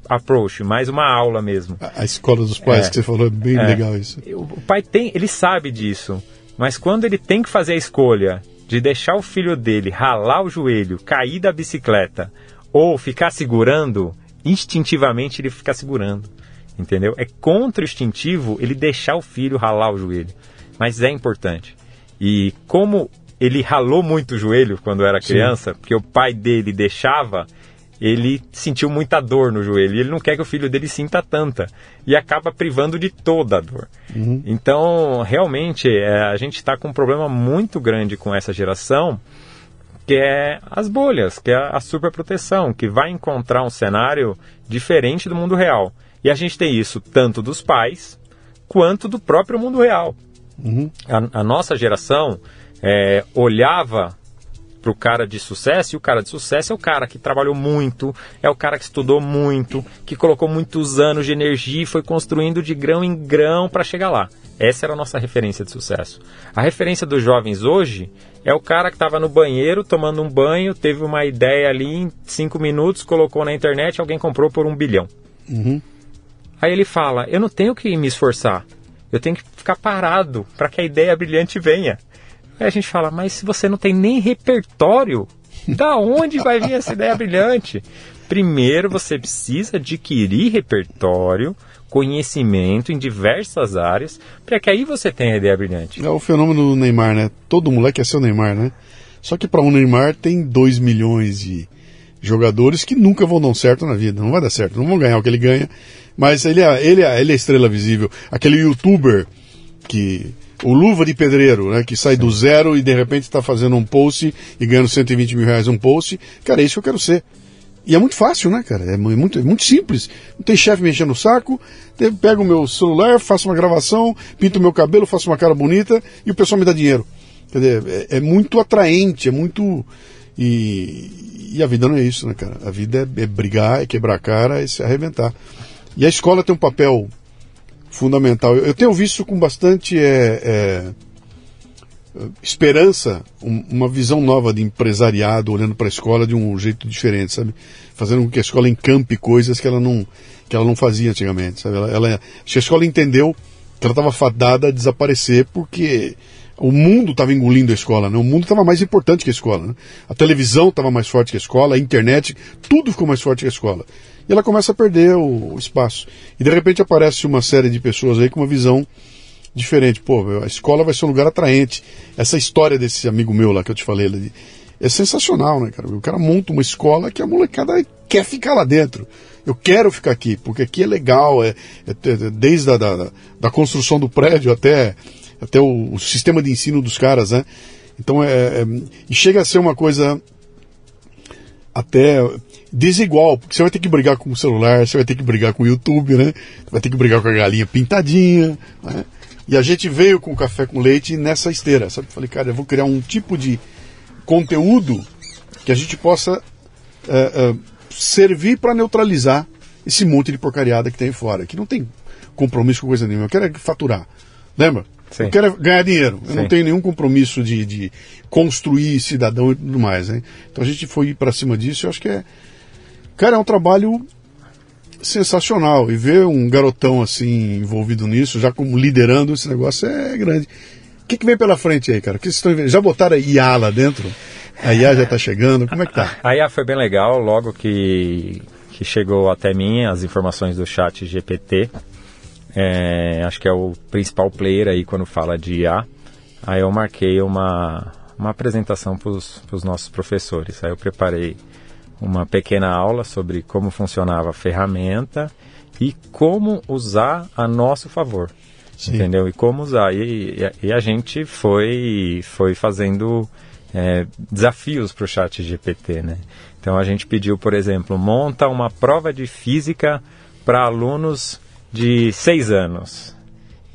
approach, mais uma aula mesmo. A, a escola dos pais é, que você falou é bem é, legal isso. O pai tem, ele sabe disso, mas quando ele tem que fazer a escolha de deixar o filho dele ralar o joelho, cair da bicicleta ou ficar segurando, instintivamente ele fica segurando. Entendeu? É contra o instintivo ele deixar o filho ralar o joelho mas é importante. E como ele ralou muito o joelho quando era criança, Sim. porque o pai dele deixava, ele sentiu muita dor no joelho. E ele não quer que o filho dele sinta tanta. E acaba privando de toda a dor. Uhum. Então, realmente, é, a gente está com um problema muito grande com essa geração, que é as bolhas, que é a superproteção, que vai encontrar um cenário diferente do mundo real. E a gente tem isso tanto dos pais quanto do próprio mundo real. Uhum. A, a, nossa geração é, olhava para o cara de sucesso, e o cara de sucesso é o cara que trabalhou muito, é o cara que estudou muito, que colocou muitos anos de energia e foi construindo de grão em grão para chegar lá. Essa era a nossa referência de sucesso. A referência dos jovens hoje é o cara que estava no banheiro tomando um banho, teve uma ideia ali em cinco minutos, colocou na internet, alguém comprou por um bilhão. Uhum. Aí ele fala: Eu não tenho que me esforçar, eu tenho que ficar parado para que a ideia brilhante venha. Aí a gente fala: Mas se você não tem nem repertório, da onde vai vir essa ideia brilhante? Primeiro você precisa adquirir repertório conhecimento em diversas áreas, para que aí você tenha a ideia brilhante. É o fenômeno do Neymar, né? Todo moleque é seu Neymar, né? Só que para um Neymar tem 2 milhões de jogadores que nunca vão dar certo na vida, não vai dar certo, não vão ganhar o que ele ganha, mas ele é, ele é, ele é estrela visível. Aquele youtuber que o Luva de Pedreiro, né, que sai do zero e de repente está fazendo um post e ganhando 120 mil reais um post, cara, é isso que eu quero ser. E é muito fácil, né, cara? É muito, é muito simples. Não tem chefe mexendo no saco. Pego o meu celular, faço uma gravação, pinto o meu cabelo, faço uma cara bonita e o pessoal me dá dinheiro. Quer dizer, é, é muito atraente, é muito. E, e, a vida não é isso, né, cara? A vida é, é brigar, é quebrar a cara, é se arrebentar. E a escola tem um papel fundamental. Eu, eu tenho visto com bastante. É, é, esperança, um, uma visão nova de empresariado olhando para a escola de um jeito diferente, sabe? Fazendo com que a escola encampe coisas que ela não, que ela não fazia antigamente, sabe? Ela, ela, a escola entendeu que ela estava fadada a desaparecer porque o mundo estava engolindo a escola, né? o mundo estava mais importante que a escola. Né? A televisão estava mais forte que a escola, a internet, tudo ficou mais forte que a escola. E ela começa a perder o, o espaço. E de repente aparece uma série de pessoas aí com uma visão diferente. Pô, a escola vai ser um lugar atraente. Essa história desse amigo meu lá que eu te falei, é sensacional, né, cara? O cara monta uma escola que a molecada quer ficar lá dentro. Eu quero ficar aqui, porque aqui é legal, é, é, é desde a da, da construção do prédio até, até o, o, sistema de ensino dos caras, né? Então é, é, E chega a ser uma coisa até desigual, porque você vai ter que brigar com o celular, você vai ter que brigar com o YouTube, né? Vai ter que brigar com a galinha pintadinha, né? E a gente veio com o café com leite nessa esteira, sabe? Falei, cara, eu vou criar um tipo de conteúdo que a gente possa é, é, servir para neutralizar esse monte de porcariada que tem fora, que não tem compromisso com coisa nenhuma. Eu quero é faturar. Lembra? Sim. Eu quero ganhar dinheiro. Eu Sim. não tenho nenhum compromisso de, de, construir cidadão e tudo mais. Né? Então a gente foi para cima disso. Eu acho que é. Cara, é um trabalho sensacional. E ver um garotão assim envolvido nisso, já como liderando esse negócio, é grande. O que, que vem pela frente aí, cara? que vocês estão Já botaram a IA lá dentro? A IA já está chegando? Como é que tá? A IA foi bem legal, logo que, que chegou até mim as informações do chat GPT. É, acho que é o principal player aí quando fala de IA. Aí eu marquei uma, uma apresentação para os nossos professores. Aí eu preparei uma pequena aula sobre como funcionava a ferramenta e como usar a nosso favor. Sim. Entendeu? E como usar. E, e, a gente foi, foi fazendo é, desafios para o chat GPT, né? Então a gente pediu, por exemplo, monta uma prova de física para alunos de seis anos.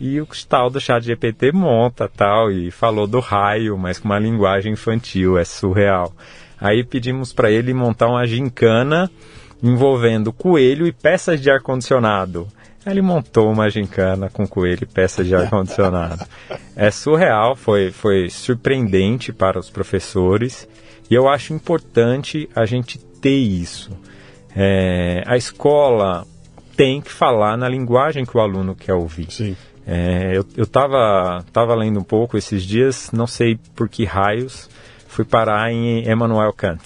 E o tal do chat GPT monta tal e falou do raio, mas com uma linguagem infantil, é surreal. Aí pedimos para ele montar uma gincana envolvendo coelho e peças de ar-condicionado. Ele montou uma gincana com coelho e peças de ar-condicionado. É surreal, foi, foi surpreendente para os professores e eu acho importante a gente ter isso. É, a escola tem que falar na linguagem que o aluno quer ouvir. Sim. É, eu estava tava lendo um pouco esses dias, não sei por que raios, fui parar em Emmanuel Kant.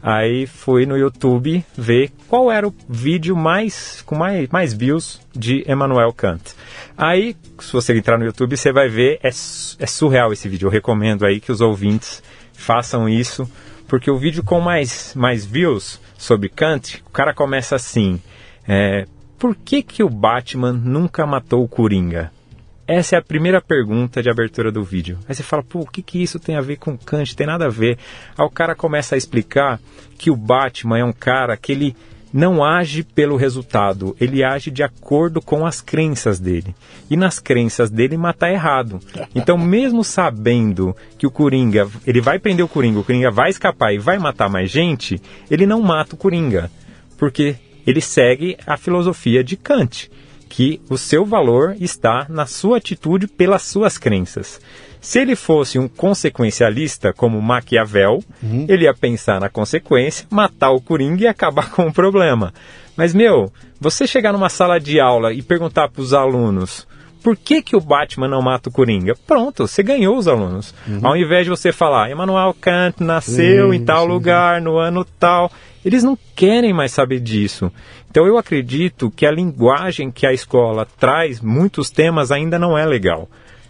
Aí fui no YouTube ver qual era o vídeo mais com mais, mais views de Emmanuel Kant. Aí, se você entrar no YouTube, você vai ver, é, é surreal esse vídeo. Eu recomendo aí que os ouvintes façam isso, porque o vídeo com mais, mais views sobre Kant, o cara começa assim: é, Por que, que o Batman nunca matou o Coringa? Essa é a primeira pergunta de abertura do vídeo. Aí você fala, pô, o que, que isso tem a ver com Kant? Tem nada a ver. Aí o cara começa a explicar que o Batman é um cara que ele não age pelo resultado, ele age de acordo com as crenças dele. E nas crenças dele matar errado. Então, mesmo sabendo que o Coringa, ele vai prender o Coringa, o Coringa vai escapar e vai matar mais gente, ele não mata o Coringa, porque ele segue a filosofia de Kant, que o seu valor está na sua atitude pelas suas crenças. Se ele fosse um consequencialista, como Maquiavel, uhum. ele ia pensar na consequência, matar o Coringa e acabar com o problema. Mas, meu, você chegar numa sala de aula e perguntar para os alunos por que, que o Batman não mata o Coringa? Pronto, você ganhou os alunos. Uhum. Ao invés de você falar, Emmanuel Kant nasceu sim, em tal sim. lugar, no ano tal, eles não querem mais saber disso. Então eu acredito que a linguagem que a escola traz, muitos temas ainda não é legal.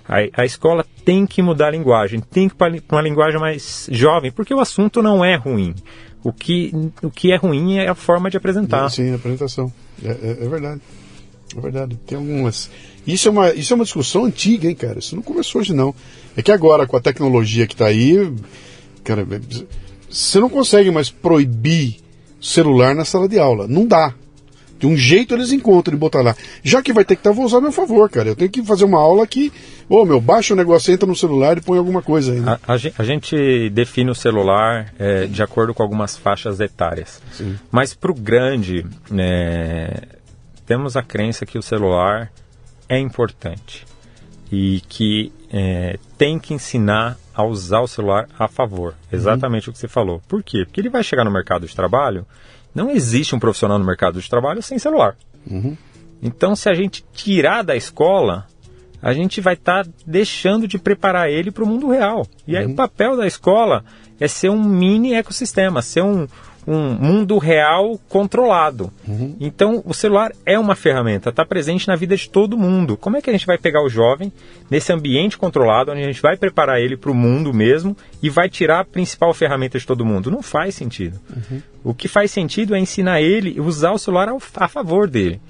A, a escola tem que mudar a linguagem, tem que ir para uma linguagem mais jovem, porque o assunto não é ruim. O que, o que é ruim é a forma de apresentar. Sim, a apresentação. É, é, é verdade. É verdade. Tem algumas. Isso é, uma, isso é uma discussão antiga, hein, cara? Isso não começou hoje, não. É que agora, com a tecnologia que está aí, cara, você não consegue mais proibir celular na sala de aula. Não dá. De um jeito eles encontram de botar lá. Já que vai ter que estar, vou usar a meu favor, cara. Eu tenho que fazer uma aula que, ô oh, meu, baixa o negócio, entra no celular e põe alguma coisa aí. Né? A, a, a, gente define o celular é, de acordo com algumas faixas etárias. Sim. Mas para o grande, é, temos a crença que o celular é importante e que é, tem que ensinar a usar o celular a favor. Exatamente uhum. o que você falou. Por quê? Porque ele vai chegar no mercado de trabalho não existe um profissional no mercado de trabalho sem celular. Uhum. Então, se a gente tirar da escola, a gente vai estar tá deixando de preparar ele para o mundo real. E aí, o uhum. papel da escola é ser um mini ecossistema, ser um, um mundo real controlado. Uhum. Então, o celular é uma ferramenta, está presente na vida de todo mundo. Como é que a gente vai pegar o jovem nesse ambiente controlado, onde a gente vai preparar ele para o mundo mesmo e vai tirar a principal ferramenta de todo mundo? Não faz sentido. Uhum. O que faz sentido é ensinar ele a usar o celular a favor dele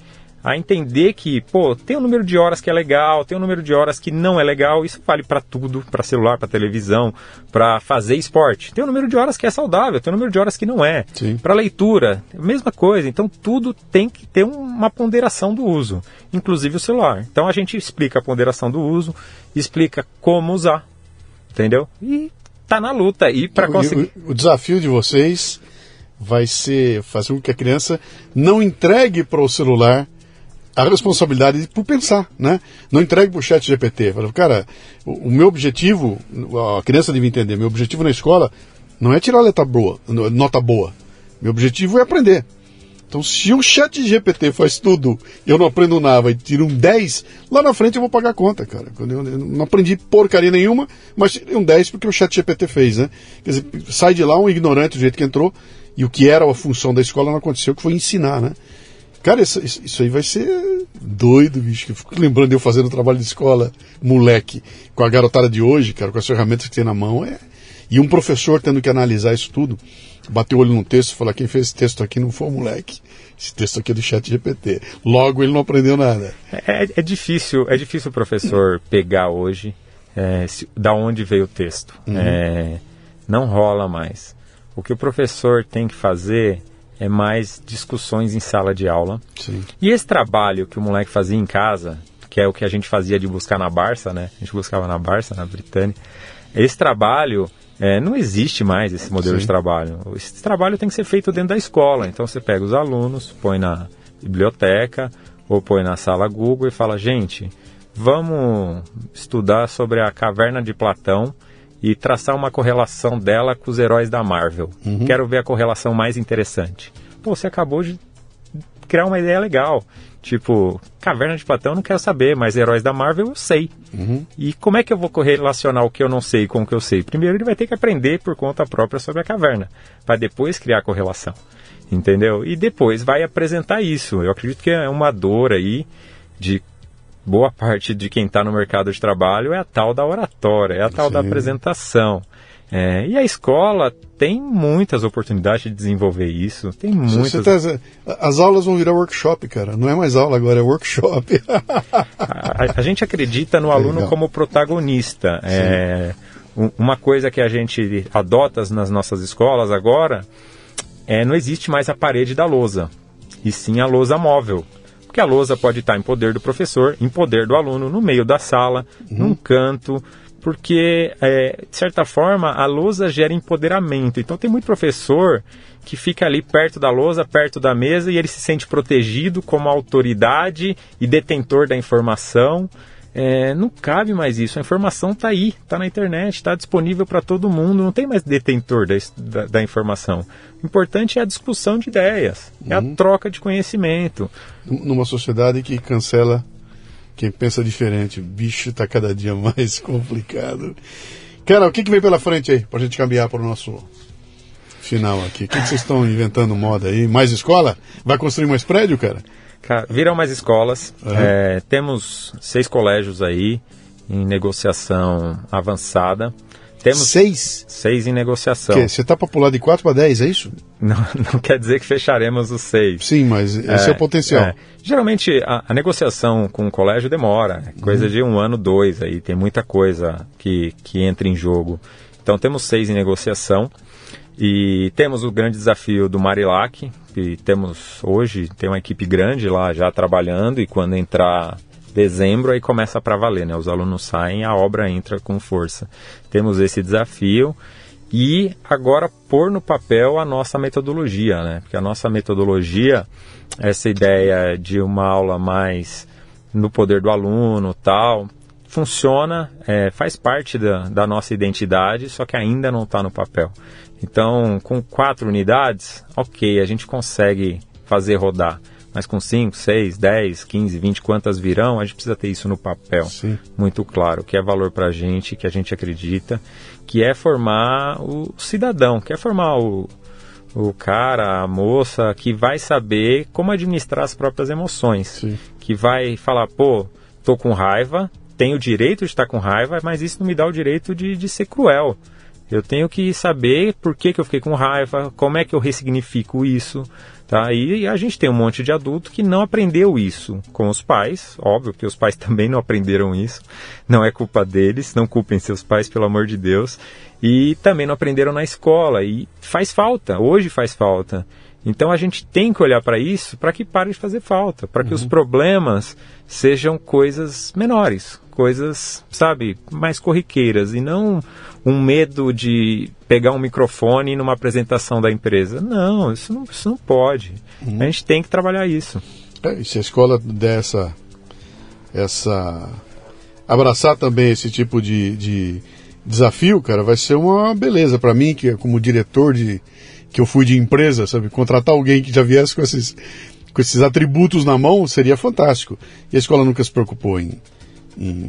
a entender que, pô, tem um número de horas que é legal, tem um número de horas que não é legal. Isso vale para tudo, para celular, para televisão, para fazer esporte. Tem um número de horas que é saudável, tem um número de horas que não é. Para leitura, mesma coisa. Então tudo tem que ter uma ponderação do uso, inclusive o celular. Então a gente explica a ponderação do uso, explica como usar, entendeu? E tá na luta aí para conseguir. O, o desafio de vocês vai ser fazer com que a criança não entregue para o celular a responsabilidade por pensar, né? Não entregue para o chat GPT. Fala, cara, o, o, meu objetivo, a criança deve entender, meu objetivo na escola não é tirar letra boa, nota boa. Meu objetivo é aprender. Então, se o chat GPT faz tudo eu não aprendo nada e tiro um 10, lá na frente eu vou pagar a conta, cara. Eu, não aprendi porcaria nenhuma, mas tirei um 10 porque o chat GPT fez, né? Quer dizer, sai de lá um ignorante do jeito que entrou e o que era a função da escola não aconteceu, que foi ensinar, né? Cara, isso, isso aí vai ser doido, bicho. Eu fico lembrando de eu fazendo trabalho de escola, moleque, com a garotada de hoje, cara, com as ferramentas que tem na mão. É... E um professor tendo que analisar isso tudo, bater o olho num texto e falar: quem fez esse texto aqui não foi o moleque. Esse texto aqui é do chat GPT. Logo, ele não aprendeu nada. É, é difícil, é difícil o professor pegar hoje é, se, da onde veio o texto. Uhum. É, não rola mais. O que o professor tem que fazer é mais discussões em sala de aula. Sim. E esse trabalho que o moleque fazia em casa, que é o que a gente fazia de buscar na Barça, né? A gente buscava na Barça, na Britânia. Esse trabalho é, não existe mais esse modelo Sim. de trabalho. Esse trabalho tem que ser feito dentro da escola. Então você pega os alunos, põe na biblioteca ou põe na sala Google e fala: gente, vamos estudar sobre a caverna de Platão e traçar uma correlação dela com os heróis da Marvel. Uhum. Quero ver a correlação mais interessante. Pô, você acabou de criar uma ideia legal. Tipo, Caverna de Platão eu não quero saber, mas heróis da Marvel eu sei. Uhum. E como é que eu vou correlacionar o que eu não sei com o que eu sei? Primeiro ele vai ter que aprender por conta própria sobre a caverna, para depois criar a correlação. Entendeu? E depois vai apresentar isso. Eu acredito que é uma dor aí de boa parte de quem está no mercado de trabalho é a tal da oratória, é a tal Sim. da apresentação. É, e a escola tem muitas oportunidades de desenvolver isso. Tem muitas. Tá, as aulas vão virar workshop, cara. Não é mais aula agora, é workshop. a, a, gente acredita no aluno Legal. como protagonista. É, uma coisa que a gente adota nas nossas escolas agora é, não existe mais a parede da lousa, e sim a lousa móvel. Porque a lousa pode estar em poder do professor, em poder do aluno, no meio da sala, uhum. num canto, porque, é, de certa forma, a lousa gera empoderamento. Então, tem muito professor que fica ali perto da lousa, perto da mesa, e ele se sente protegido como autoridade e detentor da informação. É, não cabe mais isso. A informação está aí, está na internet, está disponível para todo mundo. Não tem mais detentor da, da, da, informação. O importante é a discussão de ideias, é a uhum. troca de conhecimento. Numa sociedade que cancela quem pensa diferente, o bicho está cada dia mais complicado. Cara, o que, que vem pela frente aí, para a gente caminhar para o nosso final aqui? O que, que vocês estão inventando moda aí? Mais escola? Vai construir mais prédio, cara? Cara, viram mais escolas. Uhum. É, temos seis colégios aí em negociação avançada. Temos seis? Seis em negociação. Que, você está para pular de quatro para dez, é isso? Não, não quer dizer que fecharemos os seis. Sim, mas esse é, é o potencial. É. Geralmente a, a, negociação com o colégio demora, coisa uhum. de um ano, dois, aí tem muita coisa que, que entra em jogo. Então temos seis em negociação. E temos o grande desafio do Marilac, que temos hoje, tem uma equipe grande lá já trabalhando e quando entrar dezembro aí começa para valer, né? Os alunos saem, a obra entra com força. Temos esse desafio e agora pôr no papel a nossa metodologia, né? Porque a nossa metodologia, essa ideia de uma aula mais no poder do aluno, tal, funciona, é, faz parte da, da nossa identidade, só que ainda não está no papel. Então, com quatro unidades, ok, a gente consegue fazer rodar. Mas com 5, 6, 10, 15, 20, quantas virão, a gente precisa ter isso no papel. Sim. Muito claro, que é valor para a gente, que a gente acredita, que é formar o cidadão, que é formar o, o cara, a moça, que vai saber como administrar as próprias emoções. Sim. Que vai falar, pô, tô com raiva, tenho o direito de estar com raiva, mas isso não me dá o direito de, de ser cruel. Eu tenho que saber por que, que eu fiquei com raiva, como é que eu ressignifico isso. Tá? E a gente tem um monte de adulto que não aprendeu isso com os pais, óbvio que os pais também não aprenderam isso, não é culpa deles, não culpem seus pais, pelo amor de Deus, e também não aprenderam na escola, e faz falta, hoje faz falta. Então a gente tem que olhar para isso para que pare de fazer falta, para que uhum. os problemas sejam coisas menores, coisas, sabe, mais corriqueiras e não um medo de pegar um microfone numa apresentação da empresa. Não, isso não, isso não pode. Uhum. A gente tem que trabalhar isso. É, e se a escola der essa, essa abraçar também esse tipo de, de desafio, cara, vai ser uma beleza para mim que como diretor de que eu fui de empresa, sabe? Contratar alguém que já viesse com esses, com esses atributos na mão seria fantástico. E a escola nunca se preocupou em, em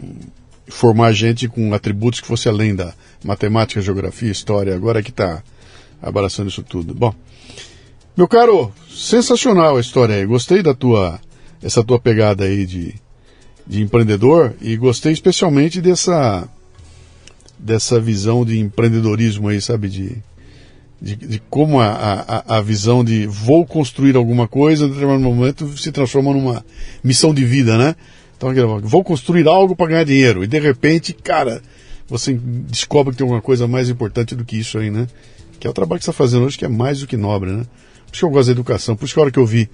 formar gente com atributos que fosse além da matemática, geografia, história. Agora que está abraçando isso tudo. Bom, meu caro, sensacional a história aí. Gostei da tua, essa tua pegada aí de, de empreendedor e gostei especialmente dessa, dessa visão de empreendedorismo aí, sabe? De, de, de como a, a, a, visão de vou construir alguma coisa, em determinado momento se transforma numa missão de vida, né? Então, vou construir algo para ganhar dinheiro. E de repente, cara, você descobre que tem alguma coisa mais importante do que isso aí, né? Que é o trabalho que você está fazendo hoje, que é mais do que nobre, né? Por isso que eu gosto da educação. Por isso que a hora que eu vi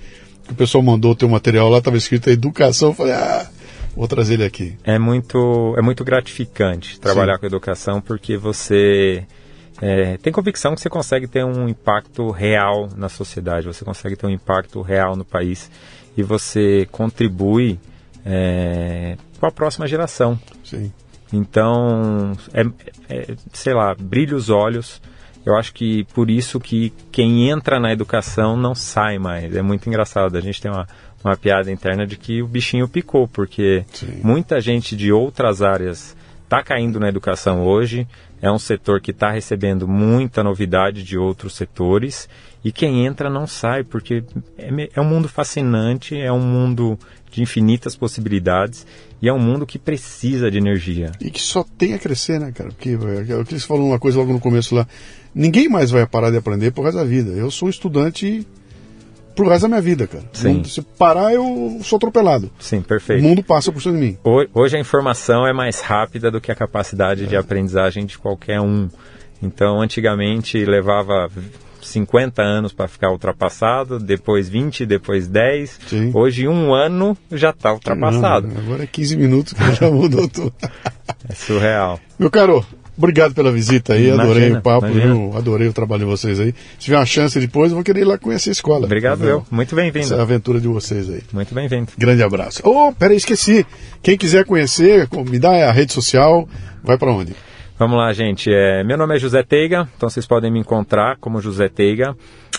que o pessoal mandou o teu material lá, estava escrito educação, eu falei, ah, vou trazer ele aqui. É muito, é muito gratificante trabalhar Sim. com educação, porque você é, tem convicção que você consegue ter um impacto real na sociedade, você consegue ter um impacto real no país e você contribui é, para a próxima geração. Sim. Então, é, é, sei lá, brilha os olhos. Eu acho que por isso que quem entra na educação não sai mais. É muito engraçado. A gente tem uma, uma piada interna de que o bichinho picou, porque Sim. muita gente de outras áreas está caindo na educação hoje. É um setor que está recebendo muita novidade de outros setores e quem entra não sai, porque é, é um mundo fascinante, é um mundo de infinitas possibilidades e é um mundo que precisa de energia. E que só tem a crescer, né, cara? Porque é o que você falou uma coisa logo no começo lá. Ninguém mais vai parar de aprender por resto da vida. Eu sou estudante pro resto da minha vida, cara. Sim. Se parar, eu sou atropelado. Sim, perfeito. O mundo passa por cima de mim. Hoje a informação é mais rápida do que a capacidade é. de aprendizagem de qualquer um. Então, antigamente levava 50 anos para ficar ultrapassado, depois 20, depois 10. Sim. Hoje, um ano já está ultrapassado. Não, agora é 15 minutos que já mudou tudo. É surreal. Meu caro, obrigado pela visita aí, Imagina, adorei o papo, adorei o trabalho de vocês aí. Se tiver uma chance depois, eu vou querer ir lá conhecer a escola. Obrigado eu. Muito bem-vindo. Essa é a aventura de vocês aí. Muito bem-vindo. Grande abraço. Oh, peraí, esqueci. Quem quiser conhecer, me dá a rede social, vai pra onde? Vamos lá, gente. É, meu nome é José Teiga, então vocês podem me encontrar como José Teiga.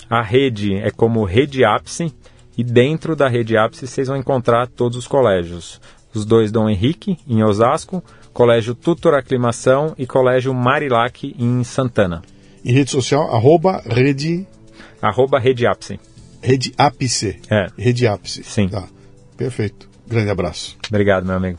A rede é como Rede Ápice e dentro da Rede Ápice vocês vão encontrar todos os colégios. Os dois Dom Henrique, em Osasco, Colégio Tutor Aclimação e Colégio Marilac, em Santana. Em rede social, arroba rede, Arroba Rede Ápice. rede ápice. É. Rede ápice. Sim. Tá. Perfeito. Grande abraço. Obrigado, meu amigo.